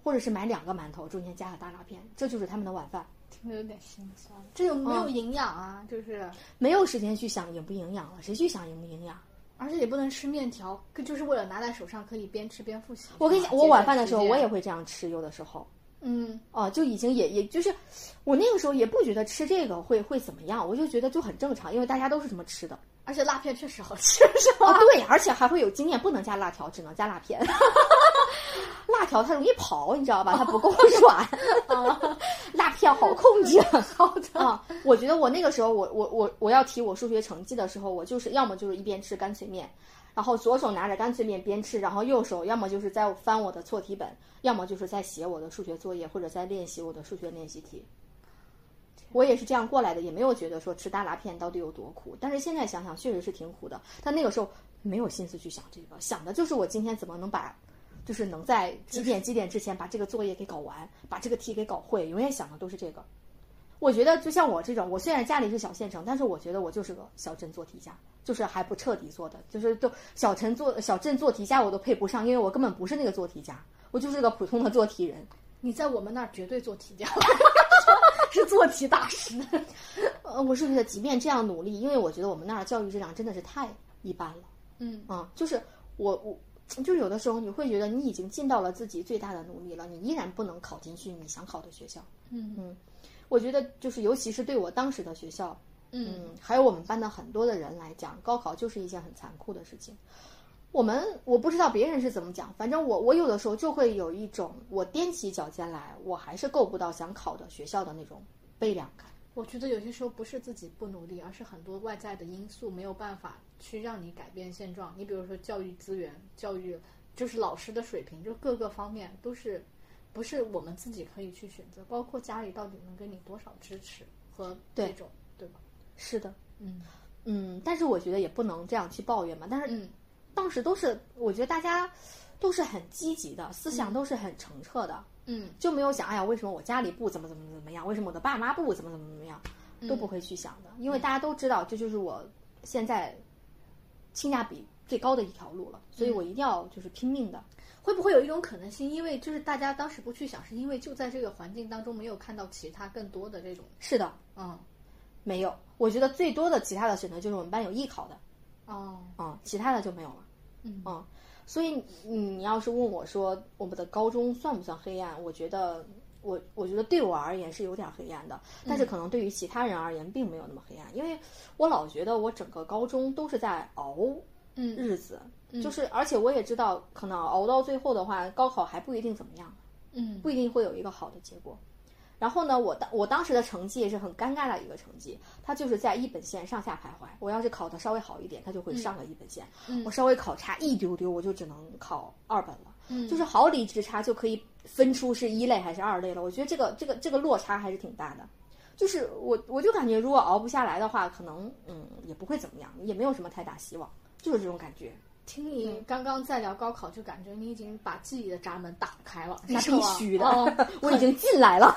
或者是买两个馒头，中间加个大辣片，这就是他们的晚饭。听着有点心酸。这有没有嗯营养啊？就是，没有时间去想营不营养了，谁去想营不营养？而且也不能吃面条，就是为了拿在手上可以边吃边复习。我跟你讲，我晚饭的时候我也会这样吃，有的时候嗯哦、就已经也也就是我那个时候也不觉得吃这个会会怎么样，我就觉得就很正常，因为大家都是这么吃的。而且辣片确实好吃，是吧？啊，对，而且还会有经验，不能加辣条，只能加辣片。辣条它容易跑，你知道吧？它不够 软。辣片好控制。好的。啊，我觉得我那个时候，我我我我要提我数学成绩的时候，我就是要么就是一边吃干脆面，然后左手拿着干脆面边吃，然后右手要么就是在翻我的错题本，要么就是在写我的数学作业或者在练习我的数学练习题。我也是这样过来的，也没有觉得说吃大辣片到底有多苦，但是现在想想确实是挺苦的。但那个时候没有心思去想这个，想的就是我今天怎么能把，就是能在几点几点之前把这个作业给搞完，把这个题给搞会，永远想的都是这个。我觉得就像我这种，我虽然家里是小县城，但是我觉得我就是个小镇做题家，就是还不彻底做的，就是都小镇做小镇做题家我都配不上，因为我根本不是那个做题家，我就是个普通的做题人。你在我们那儿绝对做题家，是做题大师。呃，我是觉得即便这样努力，因为我觉得我们那儿教育质量真的是太一般了。嗯啊，就是我我就有的时候你会觉得你已经尽到了自己最大的努力了，你依然不能考进去你想考的学校。嗯嗯，我觉得就是尤其是对我当时的学校，嗯嗯，还有我们班的很多的人来讲，高考就是一件很残酷的事情。我们我不知道别人是怎么讲，反正我我有的时候就会有一种我踮起脚尖来，我还是够不到想考的学校的那种悲凉感。我觉得有些时候不是自己不努力，而是很多外在的因素没有办法去让你改变现状。你比如说教育资源、教育就是老师的水平，就各个方面都是不是我们自己可以去选择，包括家里到底能给你多少支持和这对种，对吧？是的，嗯嗯，但是我觉得也不能这样去抱怨嘛。但是嗯当时都是，我觉得大家都是很积极的，思想都是很澄澈的，嗯就没有想，哎呀，为什么我家里不怎么怎么怎么样？为什么我的爸妈不怎么怎么怎么样？都不会去想的，因为大家都知道这就是我现在性价比最高的一条路了，所以我一定要就是拼命的。会不会有一种可能性，因为就是大家当时不去想，是因为就在这个环境当中没有看到其他更多的这种，是的，嗯没有，我觉得最多的其他的选择就是我们班有艺考的，哦嗯、其他的就没有了。嗯。啊，所以你你要是问我说我们的高中算不算黑暗，我觉得我我觉得对我而言是有点黑暗的，但是可能对于其他人而言并没有那么黑暗，因为我老觉得我整个高中都是在熬嗯。日子，就是而且我也知道，可能熬到最后的话，高考还不一定怎么样，嗯。不一定会有一个好的结果。然后呢，我当我当时的成绩也是很尴尬的一个成绩，它就是在一本线上下徘徊。我要是考的稍微好一点，它就会上个一本线；我稍微考差一丢丢，我就只能考二本了。嗯就是毫厘之差就可以分出是一类还是二类了。我觉得这个这个这个落差还是挺大的。就是我我就感觉如果熬不下来的话，可能嗯也不会怎么样，也没有什么太大希望，就是这种感觉。听你刚刚在聊高考，就感觉你已经把自己的闸门打开了，那是必须的，哦 我已经进来了。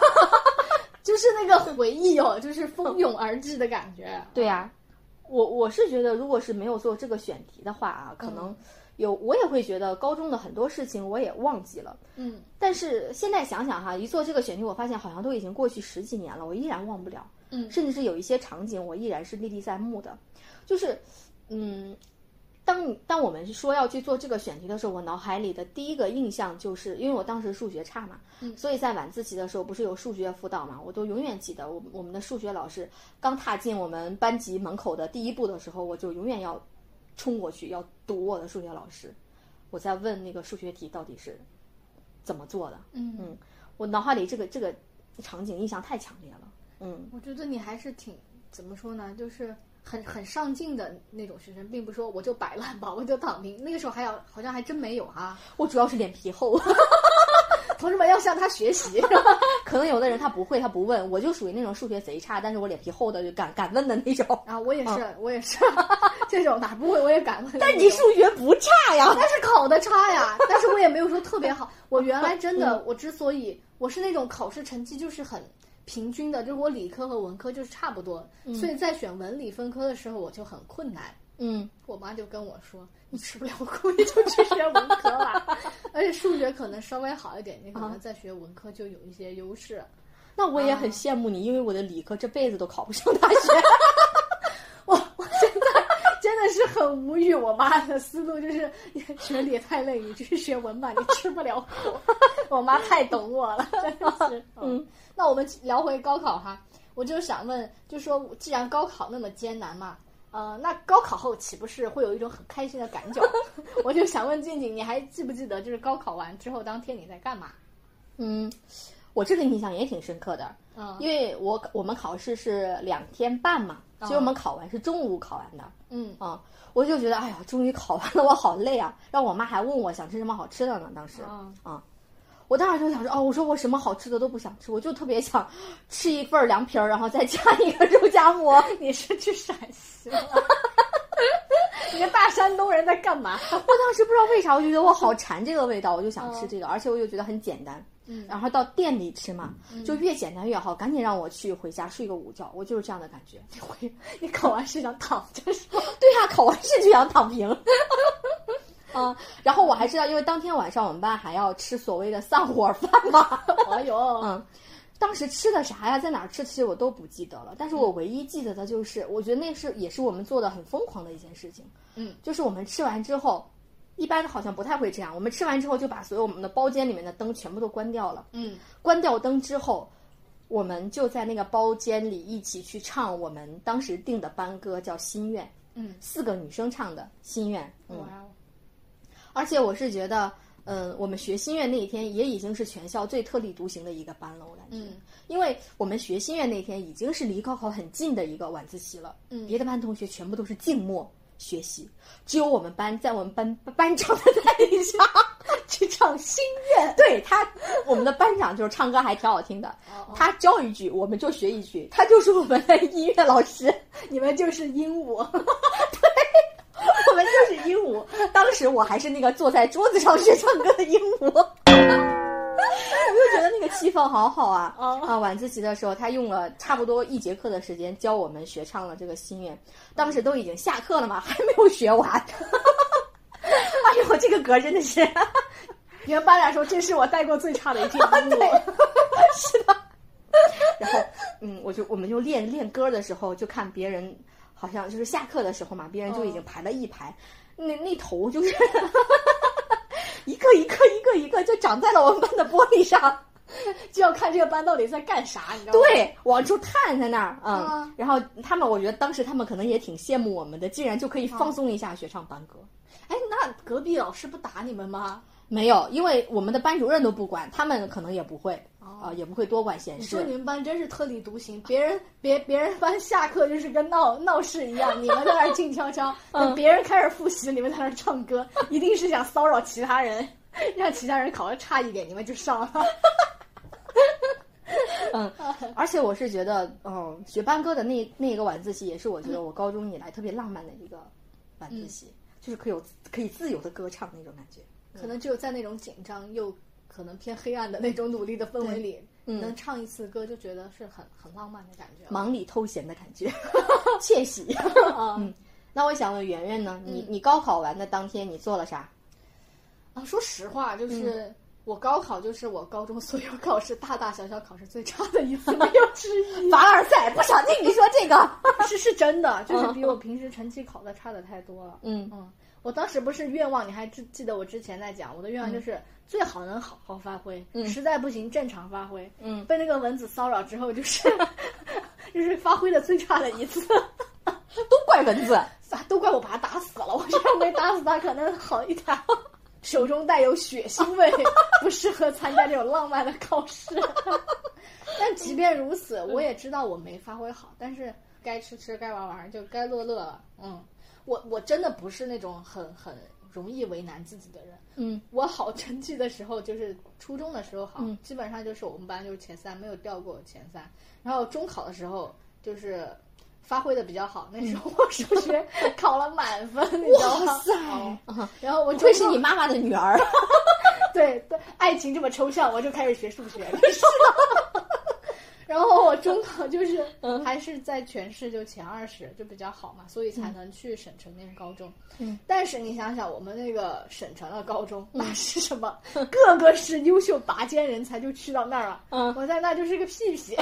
就是那个回忆哦，就是蜂拥而至的感觉。对呀、我我是觉得，如果是没有做这个选题的话啊，可能有我也会觉得高中的很多事情我也忘记了。嗯但是现在想想哈，一做这个选题，我发现好像都已经过去十几年了，我依然忘不了。嗯甚至是有一些场景，我依然是历历在目的。就是，嗯，当你当我们说要去做这个选题的时候，我脑海里的第一个印象就是，因为我当时数学差嘛，嗯所以在晚自习的时候不是有数学辅导嘛，我都永远记得我我们的数学老师刚踏进我们班级门口的第一步的时候，我就永远要冲过去要堵我的数学老师，我在问那个数学题到底是怎么做的。嗯嗯，我脑海里这个这个场景印象太强烈了。嗯，我觉得你还是挺怎么说呢，就是很很上进的那种学生，并不是说我就摆烂吧，我就躺平。那个时候还有好像还真没有哈、我主要是脸皮厚，同志们要向他学习。可能有的人他不会，他不问，我就属于那种数学贼差，但是我脸皮厚的就敢敢问的那种。啊，我也是，我也是，这种哪不会我也敢问。但你数学不差呀，但是考的差呀，但是我也没有说特别好。我原来真的，我之所以我是那种考试成绩就是很平均的，就是我理科和文科就是差不多，所以在选文理分科的时候我就很困难。嗯，我妈就跟我说：“你吃不了苦，你就去学文科吧。而且数学可能稍微好一点，你可能在学文科就有一些优势。那我也很羡慕你，因为我的理科这辈子都考不上大学。我 我现在真的是很无语，我妈的思路就是你学理太累，你去学文吧，你吃不了苦。我妈太懂我了，真的是。嗯，那我们聊回高考哈，我就想问，就说既然高考那么艰难嘛。呃，那高考后岂不是会有一种很开心的感觉？我就想问静静，你还记不记得，就是高考完之后当天你在干嘛？嗯，我这个印象也挺深刻的，嗯因为我我们考试是两天半嘛，所以我们考完是中午考完的。嗯啊、我就觉得，哎呀，终于考完了，我好累啊！让我妈还问我想吃什么好吃的呢。当时，嗯啊，我当时就想说，哦，我说我什么好吃的都不想吃，我就特别想吃一份凉皮儿，然后再加一个肉夹馍。你是去陕西了？你个大山东人在干嘛？我当时不知道为啥，我就觉得我好馋这个味道，我就想吃这个，而且我又觉得很简单。嗯然后到店里吃嘛，就越简单越好，赶紧让我去回家睡个午觉，我就是这样的感觉。你回你考完试想躺着是吧？对呀、考完试就想躺平。啊、然后我还知道，因为当天晚上我们班还要吃所谓的散伙饭嘛，哎呦，嗯，当时吃的啥呀，在哪儿吃，其实我都不记得了。但是我唯一记得的就是，我觉得那是也是我们做的很疯狂的一件事情。嗯，就是我们吃完之后，一般好像不太会这样。我们吃完之后就把所有我们的包间里面的灯全部都关掉了。嗯关掉灯之后，我们就在那个包间里一起去唱我们当时定的班歌，叫《心愿》。嗯，四个女生唱的《心愿》。嗯，哇哦，而且我是觉得，嗯，我们学新月那一天也已经是全校最特立独行的一个班了，我感觉，嗯因为我们学新月那天已经是离高考很近的一个晚自习了，嗯别的班同学全部都是静默学习，只有我们班在我们班班长的带领下去唱心愿。对他，我们的班长就是唱歌还挺好听的，哦他教一句我们就学一句，他就是我们的音乐老师。你们就是鹦鹉，我们就是鹦鹉。当时我还是那个坐在桌子上学唱歌的鹦鹉，我就觉得那个气氛好好啊！哦啊，晚自习的时候，他用了差不多一节课的时间教我们学唱了这个心愿。当时都已经下课了嘛，还没有学完。哎呦，这个歌真的是，你们班长说这是我带过最差的一天鹦鹉。是的。然后，嗯，我就我们就练练歌的时候，就看别人好像就是下课的时候嘛，别人就已经排了一排，那那头就是 一个一个一个一个就长在了我们班的玻璃上。就要看这个班到底在干啥，你知道吗？对，往出探在那儿，嗯，啊然后他们，我觉得当时他们可能也挺羡慕我们的，竟然就可以放松一下学唱班歌。哎，那隔壁老师不打你们吗？没有，因为我们的班主任都不管，他们可能也不会，啊、哦也不会多管闲事你说你。们班真是特立独行，别人别别人班下课就是跟闹闹事一样，你们在那儿静悄悄，等别人开始复习，你们在那儿唱歌，一定是想骚扰其他人，让其他人考的差一点，你们就上了。嗯，而且我是觉得，嗯，学班歌的那那个晚自习，也是我觉得我高中以来特别浪漫的一个晚自习，就是可以有可以自由的歌唱那种感觉。可能只有在那种紧张又可能偏黑暗的那种努力的氛围里，嗯能唱一次歌，就觉得是很很浪漫的感觉。忙里偷闲的感觉，窃喜。嗯那我想问圆圆呢？你你高考完的当天你做了啥？啊！说实话，就是、我高考就是我高中所有考试大大小小考试最差的一次，没有之一。凡尔赛，不想听你说这个。是是真的，就是比我平时成绩考的差的太多了。嗯嗯，我当时不是愿望，你还记记得我之前在讲，我的愿望就是最好能好好发挥，嗯实在不行正常发挥。嗯，被那个蚊子骚扰之后，就是 就是发挥的最差的一次。都怪蚊子。啊，都怪我把它打死了，我要是没打死它，可能好一点。手中带有血腥味，不适合参加这种浪漫的考试。但即便如此，我也知道我没发挥好，但是该吃吃，该玩玩，就该乐乐了。嗯，我我真的不是那种很很容易为难自己的人。嗯我好成绩的时候，就是初中的时候好，嗯基本上就是我们班就是前三，没有掉过前三。然后中考的时候就是发挥的比较好，那时候我数学 考了满分，你知道吗？哇塞哦然后我会是你妈妈的女儿。对对，爱情这么抽象，我就开始学数学了。然后我中考 就是嗯还是在全市就前二十，就比较好嘛，所以才能去省城念高中。嗯，但是你想想，我们那个省城的高中，那是什么？个个是优秀拔尖人才，就去到那儿了。嗯我在那就是个屁屁，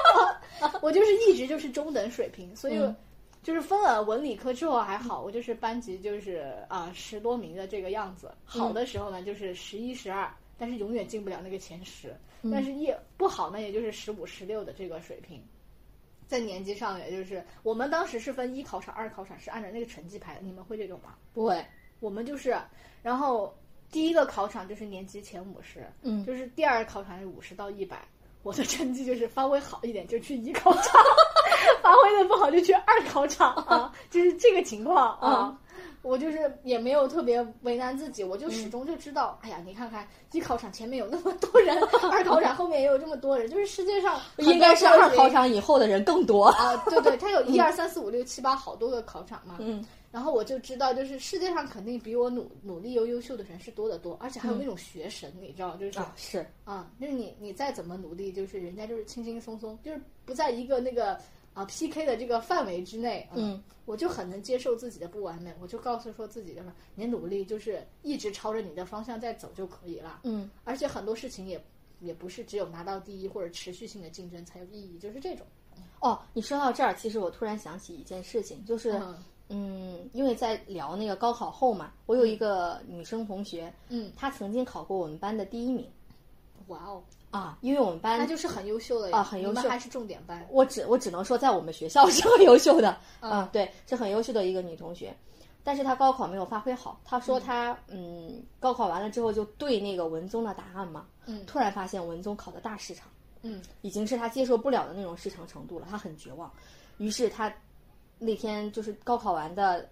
我就是一直就是中等水平，所以嗯就是分了文理科之后还好，我就是班级就是啊、十多名的这个样子。好的时候呢，就是十一、十二，但是永远进不了那个前十。但是一不好呢，也就是十五、十六的这个水平。在年级上，也就是我们当时是分一考场、二考场，是按照那个成绩排的。你们会这种吗？不会。我们就是，然后第一个考场就是年级前五十，嗯就是第二个考场是五十到一百。我的成绩就是发挥好一点就去一考场，发挥的不好就去二考场啊，就是这个情况啊。我就是也没有特别为难自己，我就始终就知道，哎呀，你看看一考场前面有那么多人，二考场后面也有这么多人，就是世界上应该是二考场以后的人更多。啊，对对，它有一二三四五六七八好多个考场嘛。嗯然后我就知道，就是世界上肯定比我努努力又优秀的人是多得多，而且还有那种学神，你知道，就是啊，是。啊，就是你你再怎么努力，就是人家就是轻轻松松，就是不在一个那个啊 PK 的这个范围之内。嗯，我就很能接受自己的不完美，我就告诉说自己就是你努力就是一直朝着你的方向在走就可以了。嗯而且很多事情也也不是只有拿到第一或者持续性的竞争才有意义，就是这种。哦，你说到这儿，其实我突然想起一件事情，就是嗯嗯，因为在聊那个高考后嘛，我有一个女生同学，嗯，她曾经考过我们班的第一名哇哦，啊，因为我们班那就是很优秀的啊很优秀还是重点班。我只我只能说，在我们学校是很优秀的，嗯 啊，对，是很优秀的一个女同学。但是她高考没有发挥好。她说她嗯，高考完了之后就对那个文综的答案嘛，嗯突然发现文综考的大市场，嗯已经是她接受不了的那种市场程度了，她很绝望。于是她那天就是高考完的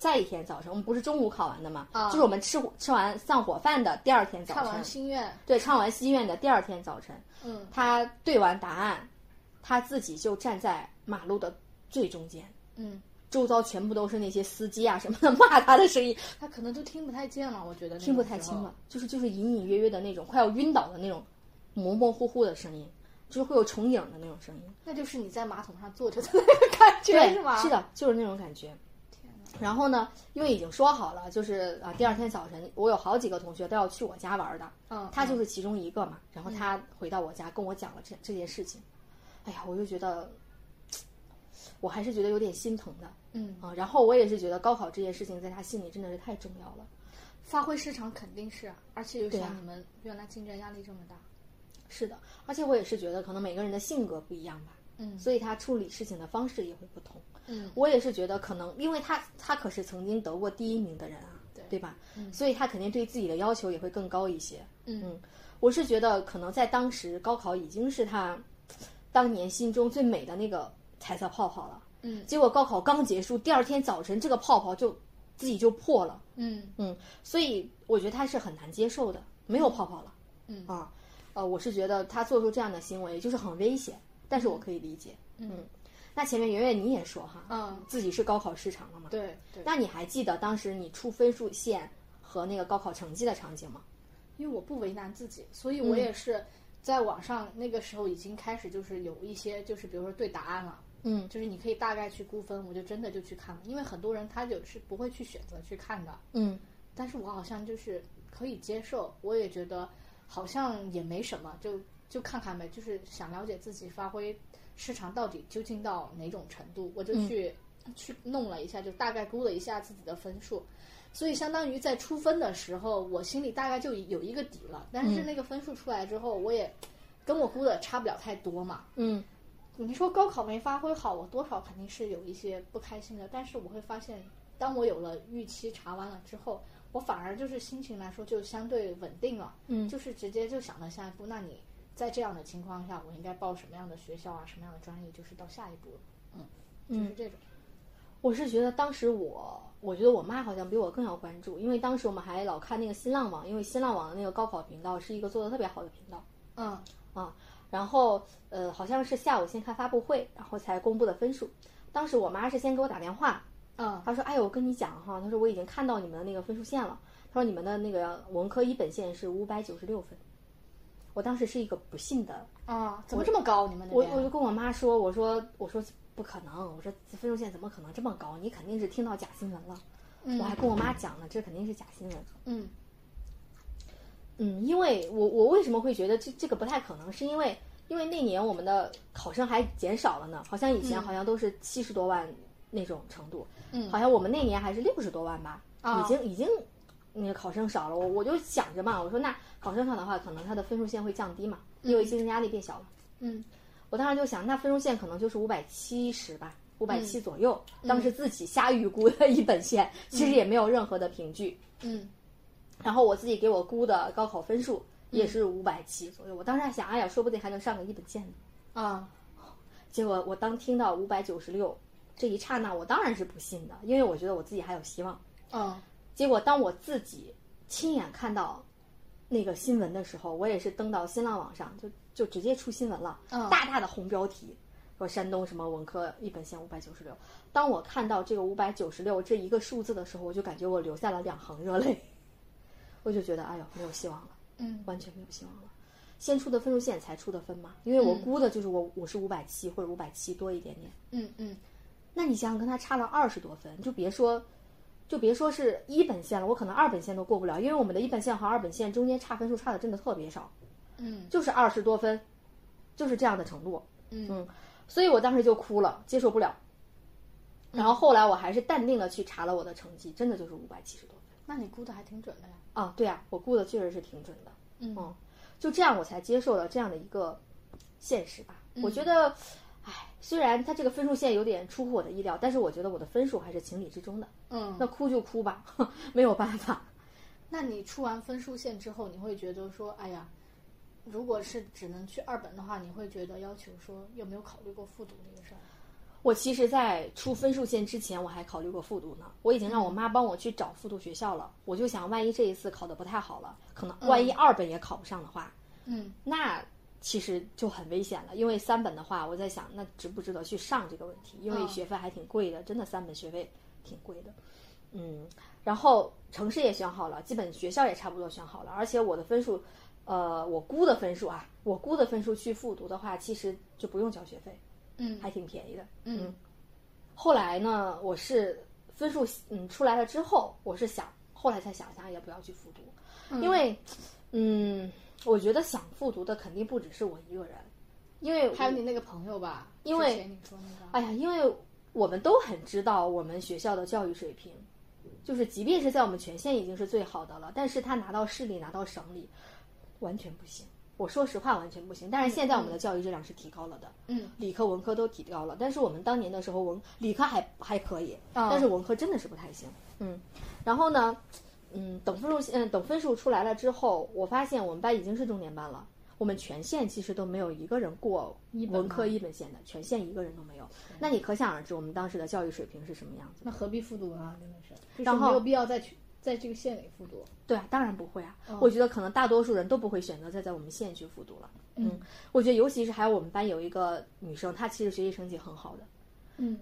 再一天早晨，我们不是中午考完的嘛，啊就是我们吃吃完散伙饭的第二天早晨唱完，心愿，对，唱完心愿的第二天早晨，嗯他对完答案，他自己就站在马路的最中间，嗯，周遭全部都是那些司机啊什么的 骂他的声音，他可能都听不太见了，我觉得听不太清了，，就是就是隐隐约约的那种快要晕倒的那种模模糊糊的声音，就是会有重影的那种声音。那就是你在马桶上坐着的那个感觉，是吗？是，的，就是那种感觉。然后呢，因为已经说好了，就是啊，第二天早晨我有好几个同学都要去我家玩的，嗯，他就是其中一个嘛。然后他回到我家跟我讲了这这件事情，哎呀，我就觉得，我还是觉得有点心疼的嗯，啊。然后我也是觉得高考这件事情在他心里真的是太重要了。发挥失常肯定是啊，而且又像你们原来竞争压力这么大，是的，而且我也是觉得可能每个人的性格不一样吧，嗯所以他处理事情的方式也会不同。嗯我也是觉得可能，因为他他可是曾经得过第一名的人啊，对吧？嗯所以他肯定对自己的要求也会更高一些。嗯我是觉得可能在当时高考已经是他当年心中最美的那个彩色泡泡了。嗯结果高考刚结束，第二天早晨这个泡泡就自己就破了。嗯嗯，所以我觉得他是很难接受的，没有泡泡了。嗯啊，呃，我是觉得他做出这样的行为就是很危险，但是我可以理解。嗯那前面圆圆你也说哈，嗯，自己是高考失常了嘛？对对，那你还记得当时你出分数线和那个高考成绩的场景吗？因为我不为难自己，所以我也是在网上那个时候已经开始就是有一些就是比如说对答案了。嗯。就是你可以大概去估分，我就真的就去看了，因为很多人他就是不会去选择去看的，嗯。但是我好像就是可以接受，我也觉得好像也没什么，就就看看呗，就是想了解自己发挥失常到底究竟到哪种程度，我就去、去弄了一下，就大概估了一下自己的分数，所以相当于在出分的时候，我心里大概就有一个底了，但是那个分数出来之后，我也跟我估的差不了太多嘛，嗯。你说高考没发挥好，我多少肯定是有一些不开心的，但是我会发现，当我有了预期查完了之后，我反而就是心情来说就相对稳定了，嗯。就是直接就想到下一步，那你在这样的情况下，我应该报什么样的学校啊，什么样的专业，就是到下一步了，嗯，就是这种，我是觉得当时我，我觉得我妈好像比我更要关注，因为当时我们还老看那个新浪网，因为新浪网的那个高考频道是一个做的特别好的频道。嗯啊然后呃，好像是下午先看发布会，然后才公布的分数。当时我妈是先给我打电话，嗯她说：“哎呦，我跟你讲哈，她说我已经看到你们的那个分数线了。她说你们的那个文科一本线是五百九十六分。”我当时是一个不信的，啊，怎么这么高？你们？我我就跟我妈说，我说我说不可能，我说分数线怎么可能这么高？你肯定是听到假新闻了。我还跟我妈讲呢，这肯定是假新闻。嗯嗯，因为我我为什么会觉得这这个不太可能？是因为因为那年我们的考生还减少了呢，好像以前好像都是七十多万那种程度，嗯好像我们那年还是六十多万吧，啊已经已经那个考生少了。我我就想着嘛，我说那考生少的话，可能他的分数线会降低嘛，因为竞争压力变小了。嗯我当时就想，那分数线可能就是五百七十吧，五百七左右。当时自己瞎预估的一本线，其实也没有任何的凭据。嗯然后我自己给我估的高考分数也是五百七左右。我当时还想，哎呀，说不定还能上个一本线呢。啊结果我当听到五百九十六这一刹那，我当然是不信的，因为我觉得我自己还有希望。嗯结果当我自己亲眼看到那个新闻的时候，我也是登到新浪网上，就就直接出新闻了，嗯大大的红标题，说山东什么文科一本线五百九十六。当我看到这个五百九十六这一个数字的时候，我就感觉我流下了两行热泪，我就觉得哎呦没有希望了，嗯完全没有希望了。先出的分数线才出的分嘛，因为我估的就是我我是五百七或者五百七多一点点。嗯嗯那你想想，跟他差了二十多分，就别说，就别说是一本线了，我可能二本线都过不了，因为我们的一本线和二本线中间差分数差的真的特别少，嗯就是二十多分，就是这样的程度。嗯所以我当时就哭了，接受不了。然后后来我还是淡定的去查了我的成绩，真的就是五百七十多分那你估的还挺准的呀。啊！对啊，我估的确实是挺准的。嗯嗯就这样我才接受了这样的一个现实吧。我觉得，唉，虽然他这个分数线有点出乎我的意料，但是我觉得我的分数还是情理之中的。嗯，那哭就哭吧，没有办法。那你出完分数线之后，你会觉得说，哎呀，如果是只能去二本的话，你会觉得要求说有没有考虑过复读这个事儿？我其实，在出分数线之前，我还考虑过复读呢。我已经让我妈帮我去找复读学校了。我就想，万一这一次考的不太好了，可能万一二本也考不上的话，嗯那其实就很危险了。因为三本的话，我在想，那值不值得去上这个问题？因为嗯学费还挺贵的，真的三本学费挺贵的。嗯，然后城市也选好了，基本学校也差不多选好了，而且我的分数，呃，我估的分数啊，我估的分数去复读的话，其实就不用交学费，嗯还挺便宜的。嗯后来呢，我是分数嗯出来了之后，我是想后来才想想要不要去复读，因为嗯，我觉得想复读的肯定不只是我一个人，因为还有你那个朋友吧，因为你说那个，哎呀，因为我们都很知道我们学校的教育水平，就是即便是在我们全县已经是最好的了，但是他拿到市里拿到省里，完全不行。我说实话，完全不行。但是现在我们的教育质量是提高了的，嗯，理科文科都提高了。但是我们当年的时候文理科还还可以，啊但是文科真的是不太行。嗯，然后呢，嗯，等分数嗯等分数出来了之后，我发现我们班已经是重点班了。我们全县其实都没有一个人过一本文科一本线的，全县一个人都没有。那你可想而知，我们当时的教育水平是什么样子。那何必复读啊？真的是，就是然后没有必要再去在这个县里复读。对啊，当然不会啊。哦我觉得可能大多数人都不会选择再在我们县去复读了。嗯我觉得尤其是还有我们班有一个女生，她其实学习成绩很好的，嗯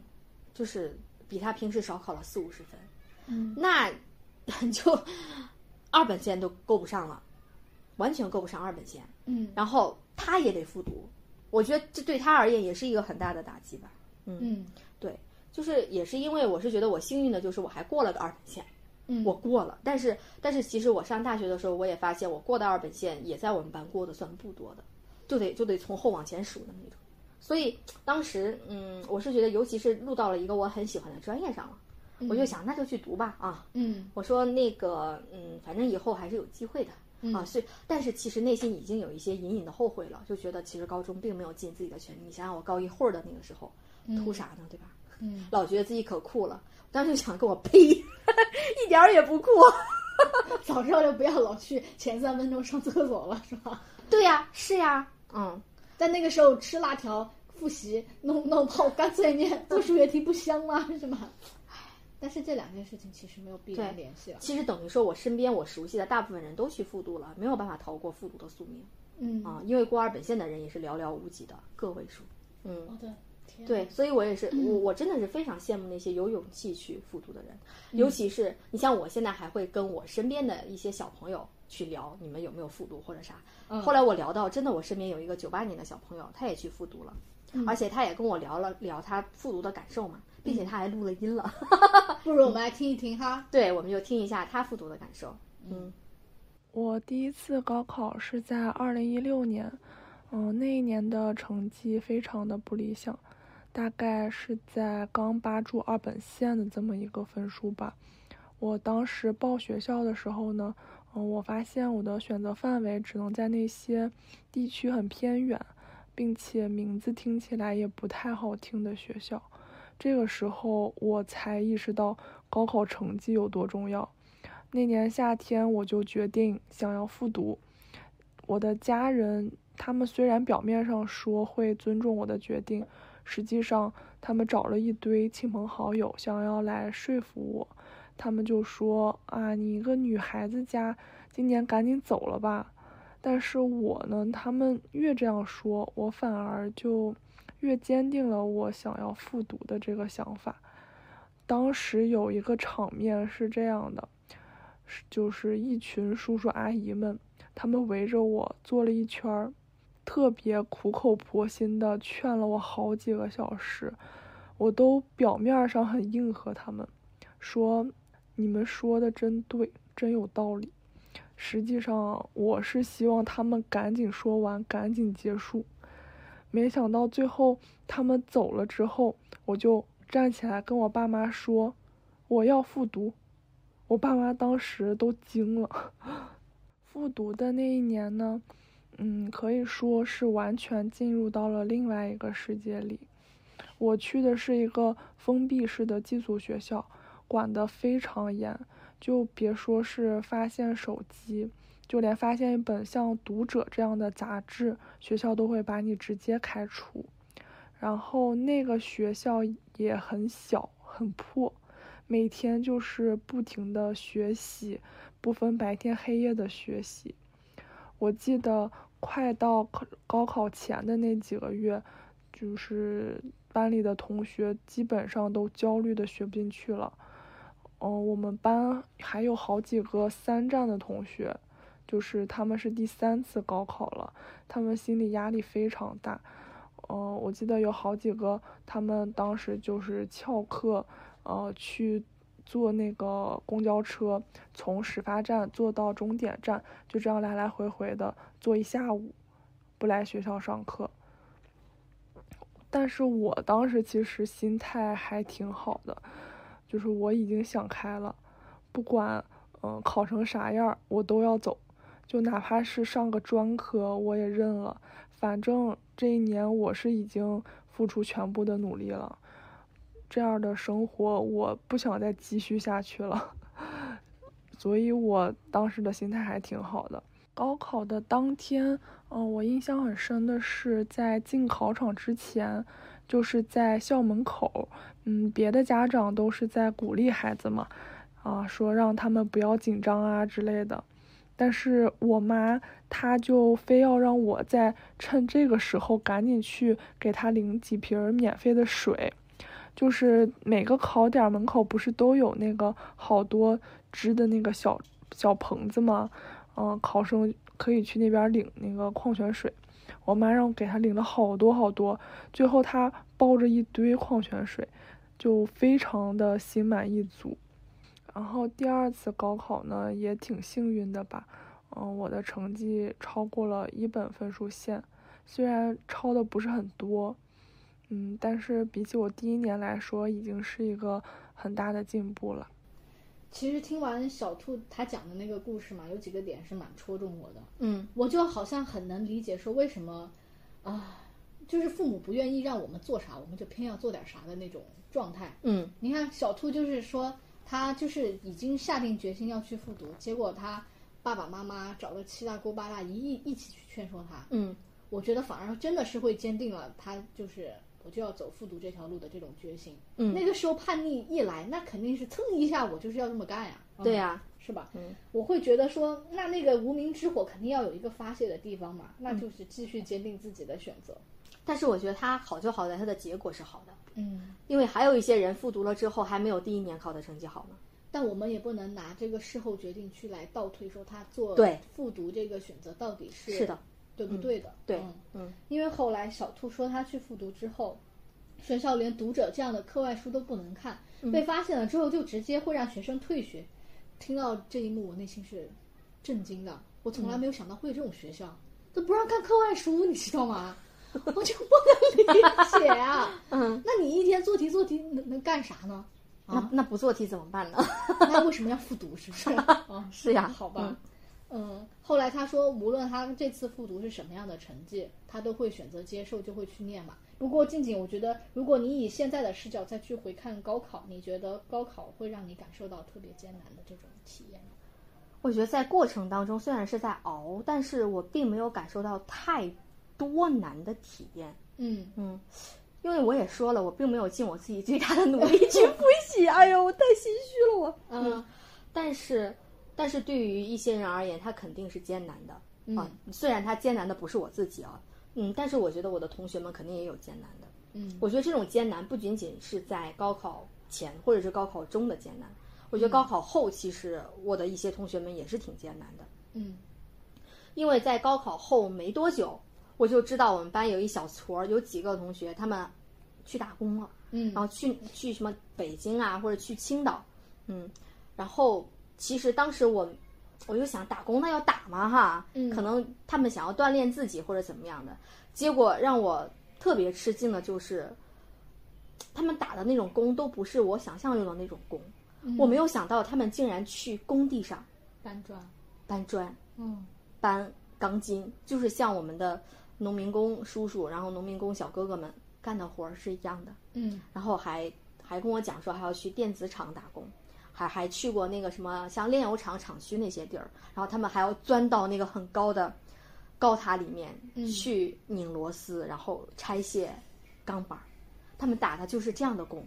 就是比她平时少考了四五十分，嗯那 就二本线都够不上了，完全够不上二本线。嗯然后他也得复读，我觉得这对他而言也是一个很大的打击吧。嗯对，就是也是因为我是觉得我幸运的，就是我还过了个二本线。嗯，我过了，但是但是其实我上大学的时候，我也发现我过的二本线也在我们班过的算不多的，就得就得从后往前数的那种。所以当时，嗯，我是觉得，尤其是录到了一个我很喜欢的专业上了，我就想那就去读吧啊。嗯我说那个，嗯，反正以后还是有机会的、嗯啊。是，但是其实内心已经有一些隐隐的后悔了，就觉得其实高中并没有尽自己的全力。你想想，我高一会儿的那个时候，图啥呢，对吧？嗯老觉得自己可酷了，当时就想跟我呸，一点儿也不酷。早知道就不要老去前三分钟上厕所了，是吧？对呀、是呀，嗯，在那个时候吃辣条、复习、弄弄泡干脆面、做数学题不香吗？是吗？但是这两件事情其实没有必然联系了。其实等于说我身边我熟悉的大部分人都去复读了，没有办法逃过复读的宿命嗯，啊，因为过二本线的人也是寥寥无几的个位数。嗯，我的天，对，，所以我也是，我我真的是非常羡慕那些有勇气去复读的人，尤其是你像我现在还会跟我身边的一些小朋友去聊，你们有没有复读或者啥。后来我聊到，真的我身边有一个九八年的小朋友，他也去复读了，而且他也跟我聊了聊他复读的感受嘛，并且他还录了音了。不如我们来听一听哈。对，我们就听一下他复读的感受。嗯我第一次高考是在二零一六年，嗯，那一年的成绩非常的不理想，大概是在刚扒住二本线的这么一个分数吧。我当时报学校的时候呢，嗯，我发现我的选择范围只能在那些地区很偏远，并且名字听起来也不太好听的学校。这个时候我才意识到高考成绩有多重要。那年夏天，我就决定想要复读。我的家人，他们虽然表面上说会尊重我的决定，实际上他们找了一堆亲朋好友，想要来说服我。他们就说：“啊，你一个女孩子家，今年赶紧走了吧。”但是我呢，他们越这样说，我反而就越坚定了我想要复读的这个想法。当时有一个场面是这样的。是就是一群叔叔阿姨们，他们围着我坐了一圈儿，特别苦口婆心的劝了我好几个小时，我都表面上很应和他们，说你们说的真对，真有道理。实际上我是希望他们赶紧说完，赶紧结束。没想到最后他们走了之后，我就站起来跟我爸妈说，我要复读。我爸妈当时都惊了。复读的那一年呢，嗯，可以说是完全进入到了另外一个世界里。我去的是一个封闭式的寄宿学校，管得非常严，就别说是发现手机，就连发现一本像《读者》这样的杂志，学校都会把你直接开除。然后那个学校也很小，很破，每天就是不停的学习，不分白天黑夜的学习。我记得快到高考前的那几个月，就是班里的同学基本上都焦虑的学不进去了。嗯，我们班还有好几个三战的同学，就是他们是第三次高考了，他们心理压力非常大。嗯，我记得有好几个，他们当时就是翘课，呃，去坐那个公交车，从始发站坐到终点站，就这样来来回回的坐一下午，不来学校上课。但是我当时其实心态还挺好的，就是我已经想开了，不管嗯考成啥样，我都要走，就哪怕是上个专科我也认了，反正。这一年我是已经付出全部的努力了，这样的生活我不想再继续下去了，所以我当时的心态还挺好的。高考的当天，嗯，我印象很深的是在进考场之前，就是在校门口，嗯，别的家长都是在鼓励孩子嘛，啊，说让他们不要紧张啊之类的。但是我妈她就非要让我在趁这个时候赶紧去给她领几瓶免费的水，就是每个考点门口不是都有那个好多支的那个小小棚子吗？嗯，考生可以去那边领那个矿泉水。我妈让我给她领了好多好多，最后她抱着一堆矿泉水，就非常的心满意足。然后第二次高考呢，也挺幸运的吧，嗯，我的成绩超过了一本分数线，虽然超的不是很多，嗯，但是比起我第一年来说，已经是一个很大的进步了。其实听完小兔他讲的那个故事嘛，有几个点是蛮戳中我的，嗯，我就好像很能理解说为什么，啊，就是父母不愿意让我们做啥，我们就偏要做点啥的那种状态，嗯，你看小兔就是说。他就是已经下定决心要去复读，结果他爸爸妈妈找了七大姑八大姨一一起去劝说他。嗯，我觉得反而真的是会坚定了他就是我就要走复读这条路的这种决心。嗯，那个时候叛逆一来，那肯定是蹭一下，我就是要这么干呀。对呀，是吧？嗯，我会觉得说，那那个无名之火肯定要有一个发泄的地方嘛，那就是继续坚定自己的选择。但是我觉得他好就好在他的结果是好的。嗯，因为还有一些人复读了之后还没有第一年考的成绩好呢。但我们也不能拿这个事后决定去来倒推，说他做对复读这个选择到底是是的对不对的？对，嗯，因为后来小兔说他去复读之后，学校连读者这样的课外书都不能看，被发现了之后就直接会让学生退学。听到这一幕，我内心是震惊的。我从来没有想到会有这种学校都不让看课外书，你知道吗？我就不能理解啊！嗯，那你一天做题做题能能干啥呢？啊那不做题怎么办呢？那为什么要复读？是不是？啊，是呀，好吧。嗯，后来他说，无论他这次复读是什么样的成绩，他都会选择接受，就会去念嘛。不过静静，我觉得，如果你以现在的视角再去回看高考，你觉得高考会让你感受到特别艰难的这种体验吗？我觉得在过程当中虽然是在熬，但是我并没有感受到太。多难的体验，嗯。嗯，因为我也说了，我并没有尽我自己最大的努力去复习，哎呦，我太心虚了，我，嗯，但是，但是对于一些人而言，他肯定是艰难的。啊。虽然他艰难的不是我自己啊，嗯，但是我觉得我的同学们肯定也有艰难的，嗯，我觉得这种艰难不仅仅是在高考前或者是高考中的艰难，我觉得高考后其实我的一些同学们也是挺艰难的，嗯，因为在高考后没多久。我就知道我们班有一小撮儿，有几个同学他们去打工了，嗯，然后去去什么北京啊，或者去青岛，嗯，然后其实当时我我就想打工那要打嘛哈，嗯，可能他们想要锻炼自己或者怎么样的，结果让我特别吃惊的就是，他们打的那种工都不是我想象中的那种工，我没有想到他们竟然去工地上搬砖，搬砖，嗯，搬。钢筋，就是像我们的农民工叔叔，然后农民工小哥哥们干的活儿是一样的。嗯然后还还跟我讲说还要去电子厂打工，还还去过那个什么像炼油厂厂区那些地儿，然后他们还要钻到那个很高的高塔里面去拧螺丝，然后拆卸钢板儿，他们打的就是这样的工。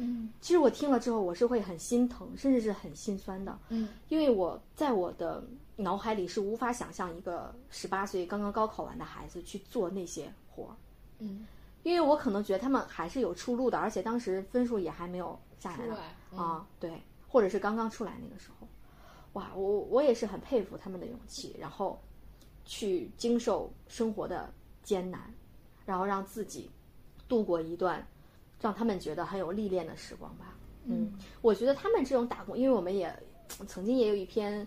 嗯。其实我听了之后，我是会很心疼，甚至是很心酸的，嗯。因为我在我的脑海里是无法想象一个十八岁刚刚高考完的孩子去做那些活儿，嗯，因为我可能觉得他们还是有出路的，而且当时分数也还没有下来呢。嗯。啊，对，或者是刚刚出来那个时候，哇，我我也是很佩服他们的勇气，然后去经受生活的艰难，然后让自己度过一段让他们觉得很有历练的时光吧。嗯，我觉得他们这种打工，因为我们也曾经也有一篇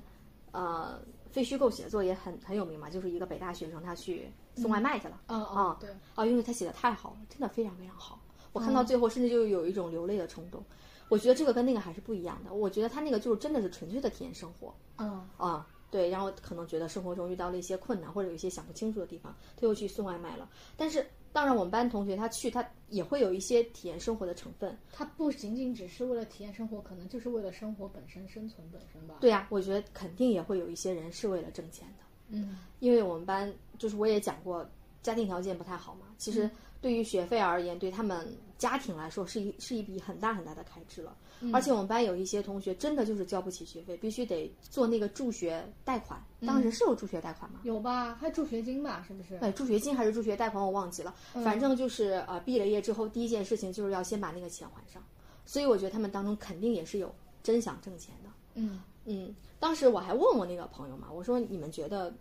呃非虚构写作也很很有名嘛，就是一个北大学生他去送外卖去了。啊啊啊对，啊，因为他写的太好了，真的非常非常好。我看到最后，甚至就有一种流泪的冲动。我觉得这个跟那个还是不一样的。我觉得他那个就是真的是纯粹的体验生活嗯啊，对。然后可能觉得生活中遇到了一些困难，或者有一些想不清楚的地方，他又去送外卖了。但是当然，我们班同学他去，他也会有一些体验生活的成分。他不仅仅只是为了体验生活，可能就是为了生活本身、生存本身吧。对呀、我觉得肯定也会有一些人是为了挣钱的。嗯因为我们班就是我也讲过，家庭条件不太好嘛。其实对于学费而言，对他们家庭来说是一是一笔很大很大的开支了。而且我们班有一些同学真的就是交不起学费，必须得做那个助学贷款。当时是有助学贷款吗？有吧？还助学金吧？是不是？哎，助学金还是助学贷款，我忘记了。反正就是呃，毕了业之后第一件事情就是要先把那个钱还上。所以我觉得他们当中肯定也是有真想挣钱的。嗯嗯，当时我还问我那个朋友嘛，我说你们觉得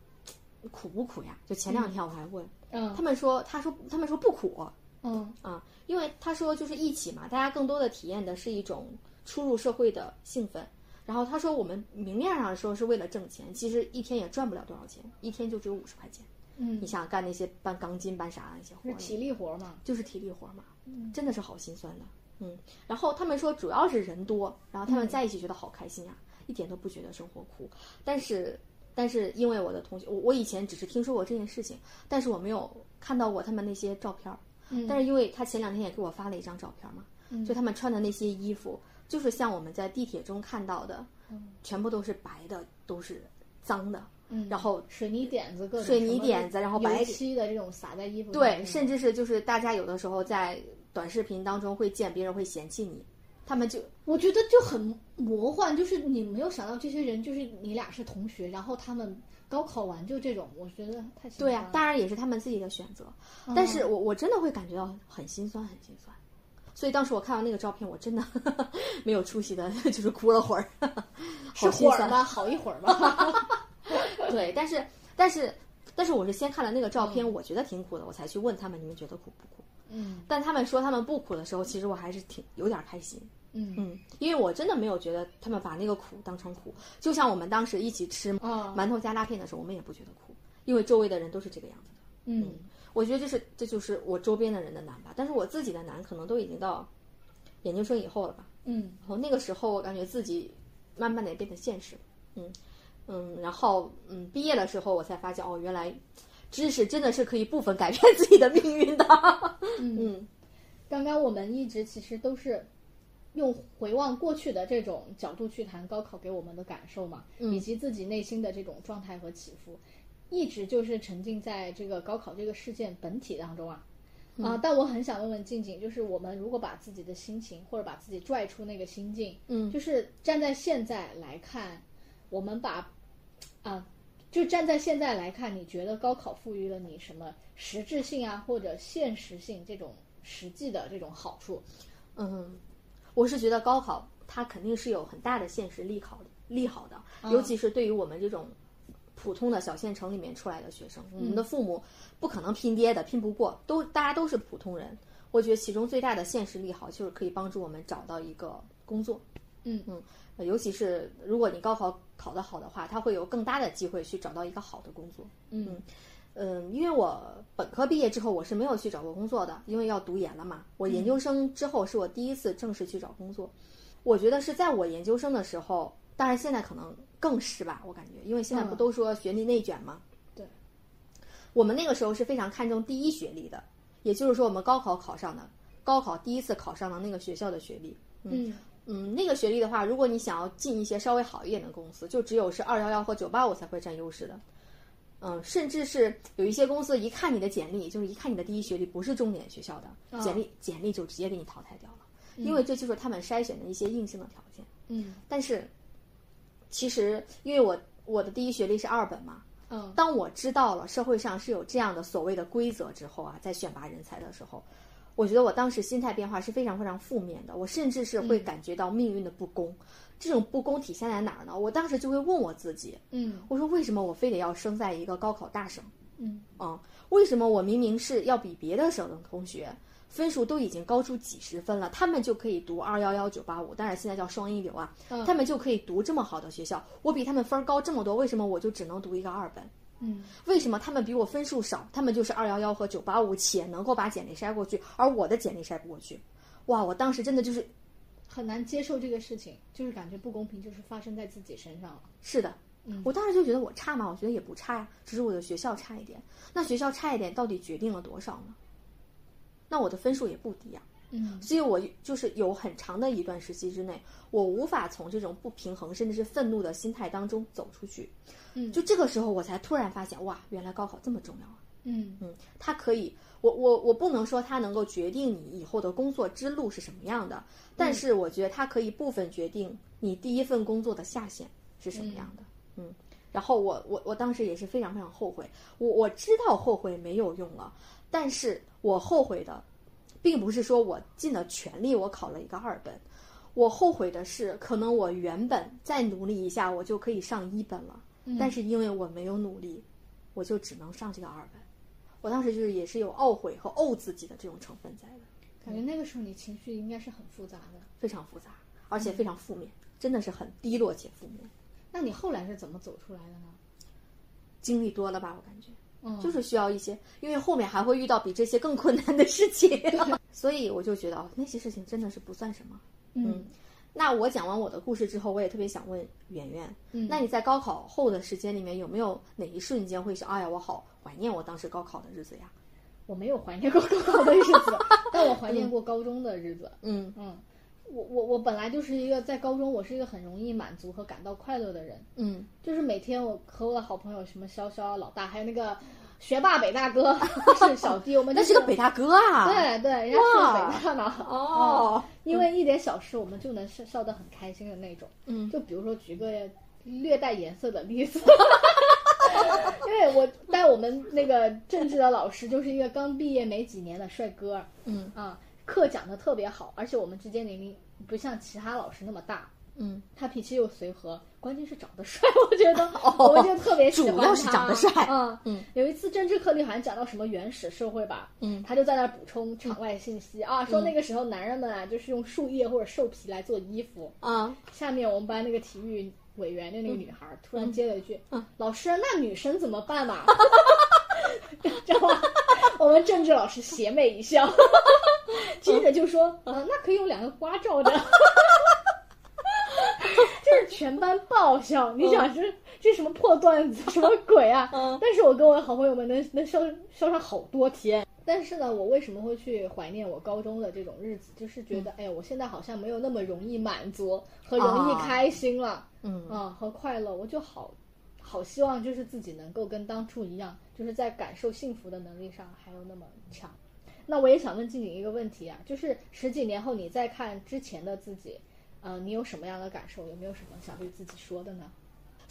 苦不苦呀？就前两天我还问，嗯他们说，他说他们说不苦嗯啊，因为他说就是一起嘛，大家更多的体验的是一种初入社会的兴奋。然后他说我们明面上说是为了挣钱，其实一天也赚不了多少钱，一天就只有五十块钱。嗯你，想干那些搬钢筋、搬啥的那些活，是体力活嘛？就是体力活儿嘛，真的是好心酸的。嗯，然后他们说主要是人多，然后他们在一起觉得好开心呀、一点都不觉得生活苦。但是，但是因为我的同学，我我以前只是听说过这件事情，但是我没有看到过他们那些照片儿。嗯但是因为他前两天也给我发了一张照片嘛，就他们穿的那些衣服，就是像我们在地铁中看到的，全部都是白的，都是脏的，嗯，然后水泥点子各种水泥点子然后白漆的这种撒在衣服上对，甚至是就是大家有的时候在短视频当中会见别人会嫌弃你，他们就我觉得就很魔幻，就是你没有想到这些人就是你俩是同学，然后他们高考完就这种，我觉得太心对啊、当然也是他们自己的选择，嗯但是我我真的会感觉到很心酸，很心酸。所以当时我看到那个照片，我真的 没有出息的，就是哭了会儿，是好心酸。会儿吧，好一会儿吧。对，但是但是但是我是先看了那个照片，我觉得挺苦的，我才去问他们你们觉得苦不苦？嗯但他们说他们不苦的时候，其实我还是挺有点开心。嗯嗯，因为我真的没有觉得他们把那个苦当成苦，就像我们当时一起吃啊馒头加拉片的时候，我们也不觉得苦，因为周围的人都是这个样子的。嗯我觉得这是这就是我周边的人的难吧，但是我自己的难可能都已经到研究生以后了吧。嗯然后那个时候我感觉自己慢慢的也变得现实，嗯嗯，然后嗯毕业的时候我才发现哦，原来知识真的是可以部分改变自己的命运的。嗯刚刚我们一直其实都是用回望过去的这种角度去谈高考给我们的感受嘛，以及自己内心的这种状态和起伏，一直就是沉浸在这个高考这个事件本体当中啊。啊、但我很想问问静静，就是我们如果把自己的心情或者把自己拽出那个心境，嗯就是站在现在来看，我们把啊，就站在现在来看，你觉得高考赋予了你什么实质性啊，或者现实性这种实际的这种好处？嗯，我是觉得高考它肯定是有很大的现实利好利好的，尤其是对于我们这种普通的小县城里面出来的学生，我们的父母不可能拼爹的，拼不过，都大家都是普通人。我觉得其中最大的现实利好就是可以帮助我们找到一个工作。嗯嗯，呃尤其是如果你高考考得好的话，他会有更大的机会去找到一个好的工作。嗯嗯，因为我本科毕业之后，我是没有去找过工作的，因为要读研了嘛。我研究生之后是我第一次正式去找工作。我觉得是在我研究生的时候，当然现在可能更是吧，我感觉，因为现在不嗯都说学历内卷吗？对，我们那个时候是非常看重第一学历的，也就是说我们高考考上的，高考第一次考上的那个学校的学历。嗯嗯，那个学历的话，如果你想要进一些稍微好一点的公司，就只有是二幺幺和九八五才会占优势的。嗯，甚至是有一些公司一看你的简历，就是一看你的第一学历不是重点学校的，简历简历就直接给你淘汰掉了，因为这就是他们筛选的一些硬性的条件。嗯但是，其实因为我我的第一学历是二本嘛，嗯当我知道了社会上是有这样的所谓的规则之后啊，在选拔人才的时候，我觉得我当时心态变化是非常非常负面的，我甚至是会感觉到命运的不公。这种不公体现在哪儿呢？我当时就会问我自己，嗯我说为什么我非得要生在一个高考大省？嗯啊、为什么我明明是要比别的省的同学分数都已经高出几十分了，他们就可以读二幺幺九八五，当然现在叫双一流啊，嗯他们就可以读这么好的学校，我比他们分儿高这么多，为什么我就只能读一个二本？嗯为什么他们比我分数少？他们就是二幺幺和九八五，且能够把简历筛过去，而我的简历筛不过去。哇，我当时真的就是很难接受这个事情，就是感觉不公平，就是发生在自己身上了。是的，嗯我当时就觉得我差吗？我觉得也不差呀，只是我的学校差一点。那学校差一点，到底决定了多少呢？那我的分数也不低呀。嗯所以我就是有很长的一段时期之内，我无法从这种不平衡甚至是愤怒的心态当中走出去。嗯就这个时候，我才突然发现，哇，原来高考这么重要啊！嗯嗯，它可以，我我我不能说它能够决定你以后的工作之路是什么样的，但是我觉得它可以部分决定你第一份工作的下限是什么样的。嗯，然后我我我当时也是非常非常后悔，我我知道后悔没有用了，但是我后悔的，并不是说我尽了全力我考了一个二本，我后悔的是可能我原本再努力一下我就可以上一本了，但是因为我没有努力，我就只能上这个二本。我当时就是也是有懊悔和怄自己的这种成分在的，感觉那个时候你情绪应该是很复杂的。非常复杂，而且非常负面，真的是很低落且负面。那你后来是怎么走出来的呢？经历多了吧，我感觉。嗯。就是需要一些，因为后面还会遇到比这些更困难的事情，所以我就觉得哦，那些事情真的是不算什么。嗯。那我讲完我的故事之后，我也特别想问圆圆，嗯。那你在高考后的时间里面，有没有哪一瞬间会想，哎呀，我好怀念我当时高考的日子呀？我没有怀念过高考的日子，但我怀念过高中的日子。嗯。嗯，我我我本来就是一个在高中，我是一个很容易满足和感到快乐的人。嗯就是每天我和我的好朋友什么潇潇啊、老大，还有那个学霸北大哥是 小弟，我们就是那个北大哥啊。对对，人家是哇北大呢。哦嗯，因为一点小事我们就能笑笑得很开心的那种。嗯就比如说举个略带颜色的例子。因为我带我们那个政治的老师就是一个刚毕业没几年的帅哥，嗯啊，课讲的特别好，而且我们之间年龄不像其他老师那么大，嗯，他脾气又随和，关键是长得帅，我觉得、我们就特别喜欢他。主要是长得帅。嗯嗯，有一次政治课里好像讲到什么原始社会吧，嗯。他就在那补充场外信息、啊，说那个时候男人们啊就是用树叶或者兽皮来做衣服。啊下面我们班那个体育委员的那个女孩儿突然接了一句：“老师，那女生怎么办嘛？” 知道吗？我们政治老师邪魅一笑，接着就说：“啊，那可以用两个瓜罩着。”就是全班爆笑，你想这这什么破段子，什么鬼啊？但是我跟我的好朋友们能能笑笑上好多天。但是呢，我为什么会去怀念我高中的这种日子？就是觉得，哎呀，我现在好像没有那么容易满足和容易啊开心了。嗯啊，和快乐，我就好好希望就是自己能够跟当初一样，就是在感受幸福的能力上还有那么强。那我也想问静静一个问题啊，就是十几年后你再看之前的自己，呃，你有什么样的感受？有没有什么想对自己说的呢？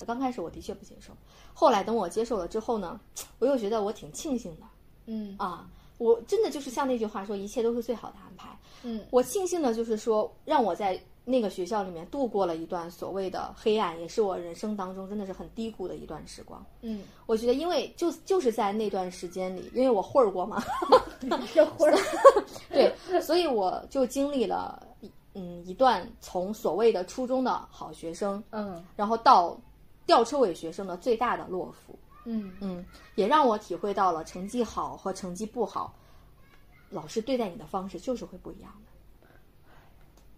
刚开始我的确不接受，后来等我接受了之后呢，我又觉得我挺庆幸的嗯啊。我真的就是像那句话说，一切都是最好的安排。嗯我庆幸的就是说，让我在那个学校里面度过了一段所谓的黑暗，也是我人生当中真的是很低谷的一段时光。嗯，我觉得，因为就就是在那段时间里，因为我混儿过嘛，这会儿，对，所以我就经历了一嗯一段从所谓的初中的好学生，嗯然后到吊车尾学生的最大的落伏。嗯嗯，也让我体会到了成绩好和成绩不好，老师对待你的方式就是会不一样的。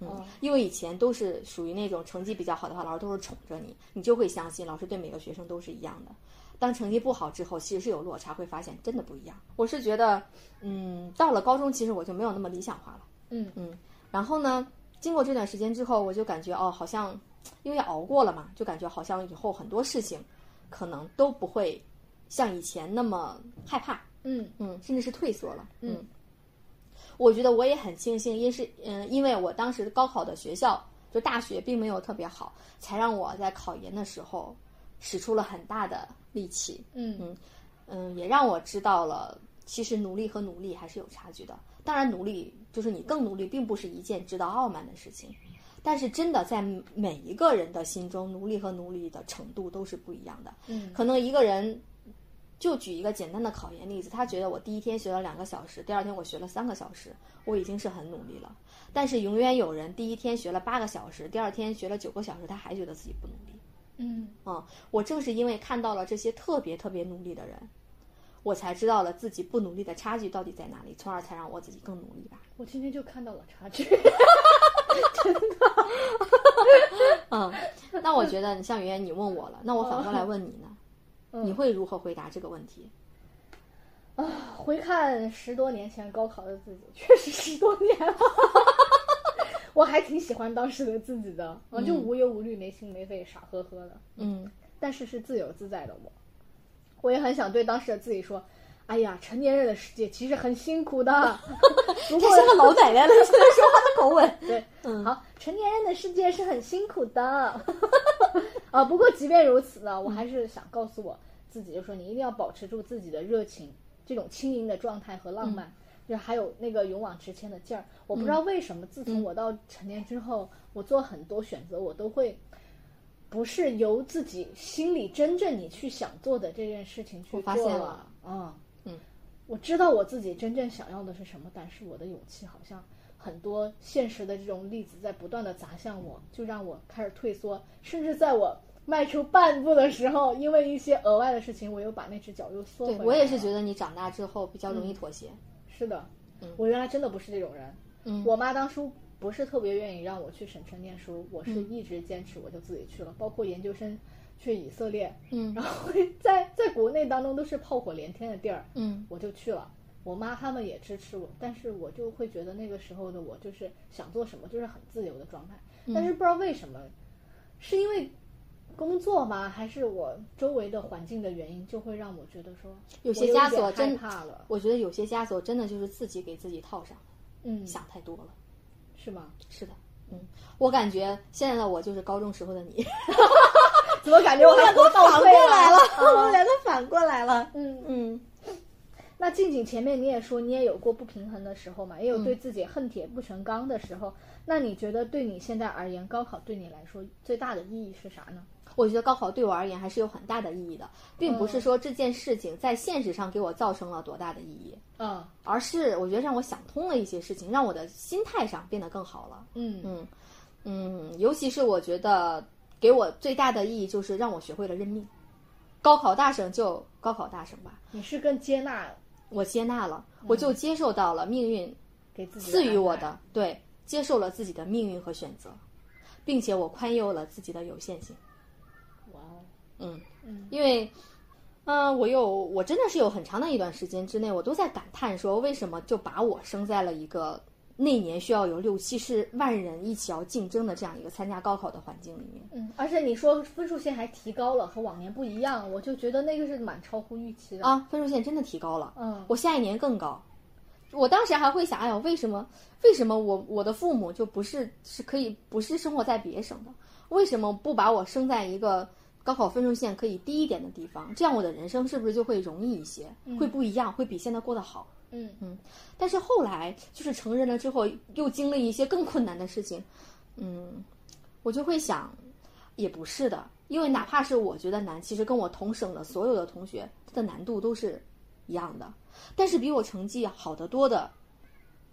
嗯哦，因为以前都是属于那种成绩比较好的话，老师都是宠着你，你就会相信老师对每个学生都是一样的。当成绩不好之后，其实是有落差，会发现真的不一样。我是觉得，嗯，到了高中，其实我就没有那么理想化了。嗯嗯，然后呢，经过这段时间之后，我就感觉哦，好像因为熬过了嘛，就感觉好像以后很多事情可能都不会像以前那么害怕，嗯嗯，甚至是退缩了。嗯，我觉得我也很庆幸，因是嗯，因为我当时高考的学校就大学并没有特别好，才让我在考研的时候使出了很大的力气。嗯嗯嗯，也让我知道了，其实努力和努力还是有差距的。当然，努力就是你更努力，并不是一件值得傲慢的事情。但是，真的在每一个人的心中，努力和努力的程度都是不一样的。嗯可能一个人，就举一个简单的考研例子，他觉得我第一天学了两个小时，第二天我学了三个小时，我已经是很努力了。但是，永远有人第一天学了八个小时，第二天学了九个小时，他还觉得自己不努力。嗯啊、我正是因为看到了这些特别特别努力的人，我才知道了自己不努力的差距到底在哪里，从而才让我自己更努力吧。我今天就看到了差距。真的 嗯，那我觉得你像圆圆，你问我了，那我反过来问你呢，嗯你会如何回答这个问题？啊回看十多年前高考的自己，确实十多年了。我还挺喜欢当时的自己的，啊，就无忧无虑、没心没肺、傻呵呵的，嗯但是是自由自在的我。我也很想对当时的自己说：“哎呀，成年人的世界其实很辛苦的。如果像个老奶奶了，现在说话的口吻。对，嗯好，成年人的世界是很辛苦的。啊，不过即便如此呢，我还是想告诉我自己，就说你一定要保持住自己的热情，这种轻盈的状态和浪漫，就还有那个勇往直前的劲儿。我不知道为什么，自从我到成年之后，我做很多选择，我都会。不是由自己心里真正你去想做的这件事情去我发做现了。啊，嗯，我知道我自己真正想要的是什么，但是我的勇气好像很多现实的这种例子在不断的砸向我，就让我开始退缩，甚至在我迈出半步的时候，因为一些额外的事情，我又把那只脚又缩回来我也是觉得你长大之后比较容易妥协。是的，我原来真的不是这种人。嗯我妈当初不是特别愿意让我去省城念书，我是嗯一直坚持，我就自己去了，包括研究生去以色列，嗯然后 在在国内当中都是炮火连天的地儿，嗯我就去了。我妈他们也支持我，但是我就会觉得那个时候的我就是想做什么就是很自由的状态，嗯但是不知道为什么，是因为工作吗？还是我周围的环境的原因，就会让我觉得说有些枷锁真怕了，我觉得有些枷锁真的就是自己给自己套上，嗯，想太多了。是吗？是的，嗯，我感觉现在的我就是高中时候的你，怎么感觉我还活倒退了？我们两个反过来了。嗯，嗯那静静前面你也说你也有过不平衡的时候嘛，也有嗯对自己恨铁不成钢的时候。那你觉得对你现在而言，高考对你来说最大的意义是啥呢？我觉得高考对我而言还是有很大的意义的，并不是说这件事情在现实上给我造成了多大的意义，嗯而是我觉得让我想通了一些事情，让我的心态上变得更好了。嗯嗯嗯，尤其是我觉得给我最大的意义就是让我学会了认命。高考大省就高考大省吧，你是更接纳我接纳了，我就接受到了命运给自己赐予我的，对，接受了自己的命运和选择，并且我宽宥了自己的有限性。哇哦，嗯嗯因为，嗯、我有我真的是有很长的一段时间之内，我都在感叹说，为什么就把我生在了一个那年需要有六七十万人一起要竞争的这样一个参加高考的环境里面。嗯，而且你说分数线还提高了，和往年不一样，我就觉得那个是蛮超乎预期的。啊，分数线真的提高了，嗯，我下一年更高。我当时还会想，哎呀，为什么为什么我我的父母就不是是可以不是生活在别省的？为什么不把我生在一个高考分数线可以低一点的地方？这样我的人生是不是就会容易一些，会不一样，会比现在过得好？嗯嗯，但是后来就是成人了之后，又经历一些更困难的事情，嗯，我就会想，也不是的，因为哪怕是我觉得难，其实跟我同省的所有的同学，他的难度都是一样的，但是比我成绩好得多的，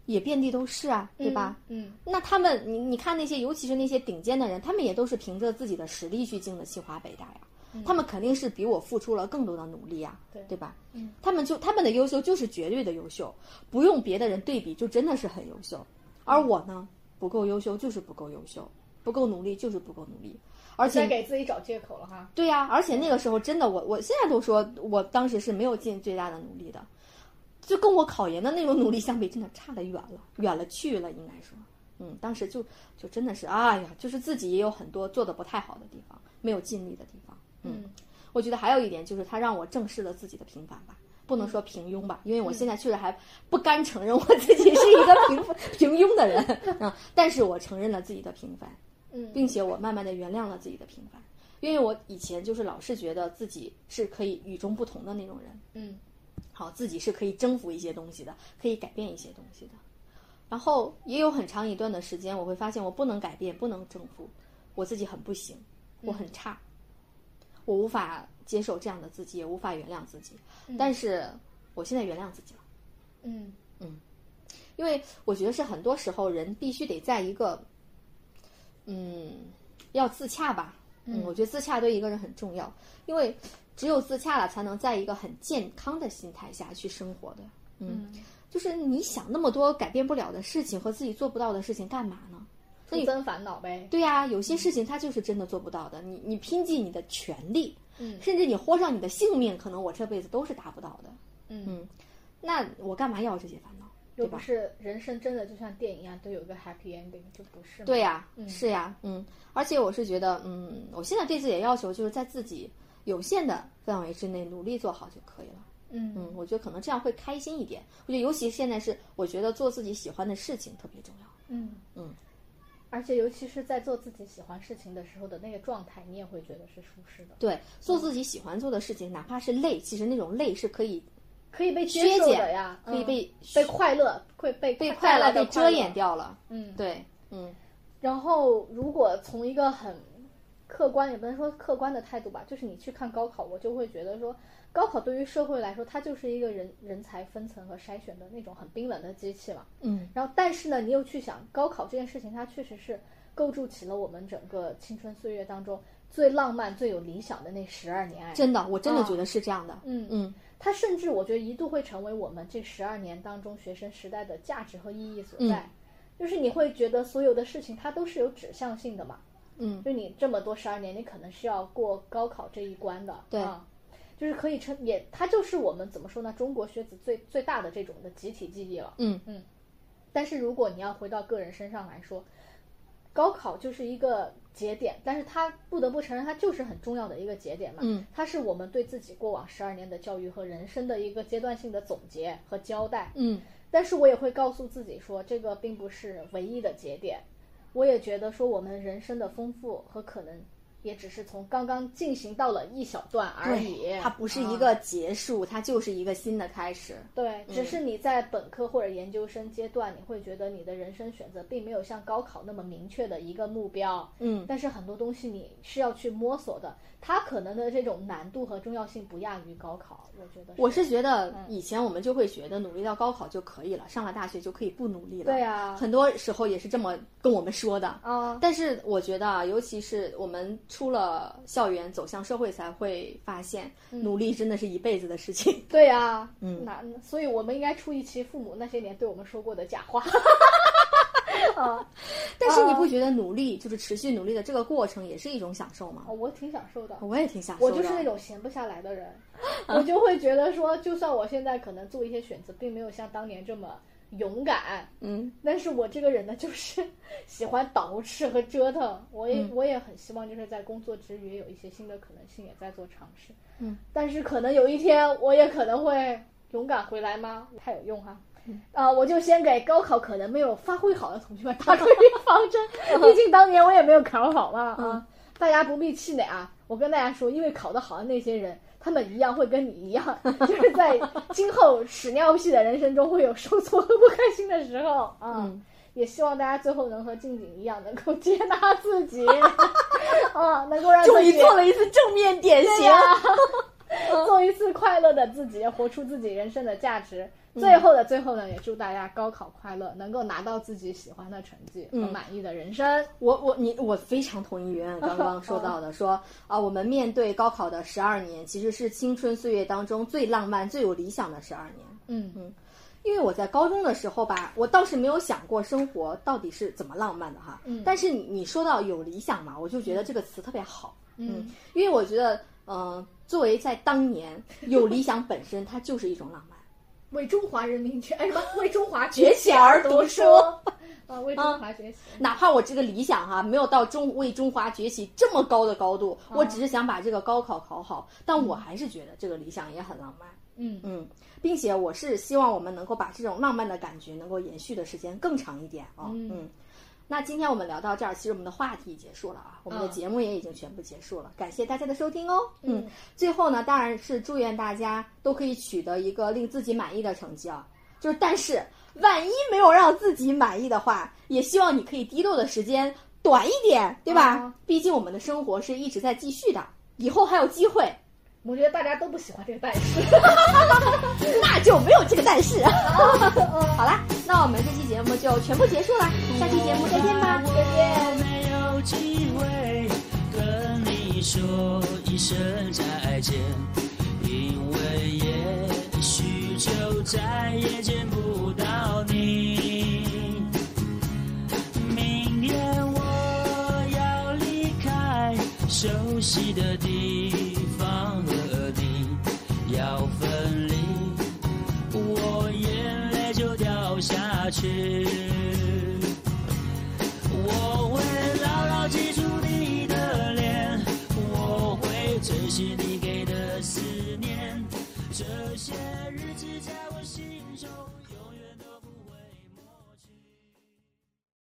也遍地都是啊，对吧？嗯那他们，你你看那些，尤其是那些顶尖的人，他们也都是凭着自己的实力去进的清华北大呀。他们肯定是比我付出了更多的努力呀，对对吧？嗯，他们就他们的优秀就是绝对的优秀，不用别的人对比，就真的是很优秀。而我呢，不够优秀就是不够优秀。不够努力就是不够努力，而且在给自己找借口了哈。对呀、而且那个时候真的，我我现在都说，我当时是没有尽最大的努力的，就跟我考研的那种努力相比，真的差得远了，远了去了，应该说，嗯，当时就就真的是，哎呀，就是自己也有很多做的不太好的地方，没有尽力的地方，嗯，我觉得还有一点就是，他让我正视了自己的平凡吧。不能说平庸吧，因为我现在确实还不甘承认我自己是一个平 平庸的人，嗯，但是我承认了自己的平凡，嗯并且我慢慢的原谅了自己的平凡，因为我以前就是老是觉得自己是可以与众不同的那种人，嗯。好，自己是可以征服一些东西的，可以改变一些东西的。然后也有很长一段的时间，我会发现我不能改变，不能征服，我自己很不行，我很差，我无法接受这样的自己，也无法原谅自己。但是我现在原谅自己了。嗯嗯因为我觉得是很多时候人必须得在一个，嗯，要自洽吧。嗯，我觉得自洽对一个人很重要，因为只有自洽了，才能在一个很健康的心态下去生活的。嗯，就是你想那么多改变不了的事情和自己做不到的事情干嘛呢？徒增烦恼呗。对呀、有些事情它就是真的做不到的。你你拼尽你的全力，嗯甚至你豁上你的性命，可能我这辈子都是达不到的。嗯，那我干嘛要这些烦恼？又不？是人生真的就像电影一样都有个 happy ending，就不是吗？对呀、嗯是呀，嗯，而且我是觉得，嗯，我现在对自己的要求就是在自己有限的范围之内努力做好就可以了。嗯嗯，我觉得可能这样会开心一点。我觉得尤其现在是，我觉得做自己喜欢的事情特别重要。嗯嗯，而且尤其是在做自己喜欢事情的时候的那个状态，你也会觉得是舒适的，对，做自己喜欢做的事情，哪怕是累，其实那种累是可以可以被接削减受的呀，嗯可以被被快乐会被被快乐被遮掩。掉了。嗯，对，嗯然后，如果从一个很客观，也不能说客观的态度吧，就是你去看高考，我就会觉得说，高考对于社会来说，它就是一个人人才分层和筛选的那种很冰冷的机器嘛。嗯然后，但是呢，你又去想，高考这件事情，它确实是构筑起了我们整个青春岁月当中最浪漫、最有理想的那十二年。真的，我真的啊觉得是这样的。嗯嗯它甚至我觉得一度会成为我们这十二年当中学生时代的价值和意义所在。嗯就是你会觉得所有的事情它都是有指向性的嘛，嗯就你这么多十二年，你可能是要过高考这一关的，对啊，就是可以称也，它就是我们怎么说呢？中国学子最最大的这种的集体记忆了。嗯嗯但是如果你要回到个人身上来说，高考就是一个节点，但是它不得不承认，它就是很重要的一个节点嘛。嗯，它是我们对自己过往十二年的教育和人生的一个阶段性的总结和交代。嗯但是我也会告诉自己说，这个并不是唯一的节点。我也觉得说，我们人生的丰富和可能，也只是从刚刚进行到了一小段而已。它不是一啊个结束，它就是一个新的开始。对，只是你在本科或者研究生阶段，你会觉得你的人生选择并没有像高考那么明确的一个目标。嗯但是很多东西你是要去摸索的，它可能的这种难度和重要性不亚于高考。我觉得我是觉得以前我们就会觉得努力到高考就可以了，上了大学就可以不努力了。对啊很多时候也是这么跟我们说的。啊，但是我觉得啊，尤其是我们出了校园走向社会，才会发现努力真的是一辈子的事情。对呀，嗯那所以我们应该出一期父母那些年对我们说过的假话。啊，但是你不觉得努力就是持续努力的这个过程也是一种享受吗？哦我挺享受的。我也挺享受的。我就是那种闲不下来的人，我就会觉得说，就算我现在可能做一些选择，并没有像当年这么勇敢，嗯但是我这个人呢，就是 喜欢捯饬和折腾。我也、嗯我也很希望就是在工作之余有一些新的可能性，也在做尝试。嗯，但是可能有一天我也可能会勇敢回来吗？太有用哈。啊、我就先给高考可能没有发挥好的同学们打出预防针，毕竟当年我也没有考好嘛啊，大家不必气馁啊！我跟大家说，因为考得好的那些人，他们一样会跟你一样，就是在今后屎尿屁的人生中会有受挫和不开心的时候啊。嗯也希望大家最后能和静静一样，能够接纳自己，啊，能够让自己终于做了一次正面典型。做一次快乐的自己，活出自己人生的价值。最后的最后呢，也祝大家高考快乐，能够拿到自己喜欢的成绩和满意的人生。我我你我非常同意圆圆刚刚说到的，说啊，我们面对高考的十二年，其实是青春岁月当中最浪漫、最有理想的十二年。嗯嗯因为我在高中的时候吧，我倒是没有想过生活到底是怎么浪漫的哈。嗯但是你你说到有理想嘛，我就觉得这个词特别好。嗯因为我觉得，嗯、作为在当年有理想本身，它就是一种浪漫。为中华人民崛哎什么？为中华崛起而读书啊！为中华崛起。哪怕我这个理想哈、没有到中为中华崛起这么高的高度，我只是想把这个高考考好，但我还是觉得这个理想也很浪漫。嗯嗯，并且我是希望我们能够把这种浪漫的感觉能够延续的时间更长一点啊、嗯嗯，那今天我们聊到这儿，其实我们的话题结束了啊，我们的嗯节目也已经全部结束了，感谢大家的收听哦。嗯，最后呢，当然是祝愿大家都可以取得一个令自己满意的成绩啊。就是，但是万一没有让自己满意的话，也希望你可以低落的时间短一点，对吧？啊毕竟我们的生活是一直在继续的，以后还有机会。我觉得大家都不喜欢这个但是。那就没有这个但是。好啦，那我们这期节目就全部结束了，下期节目再见吧，再见。没有机会下去。我会牢牢记住你的脸，我会珍惜你给的思念，这些日子在我心中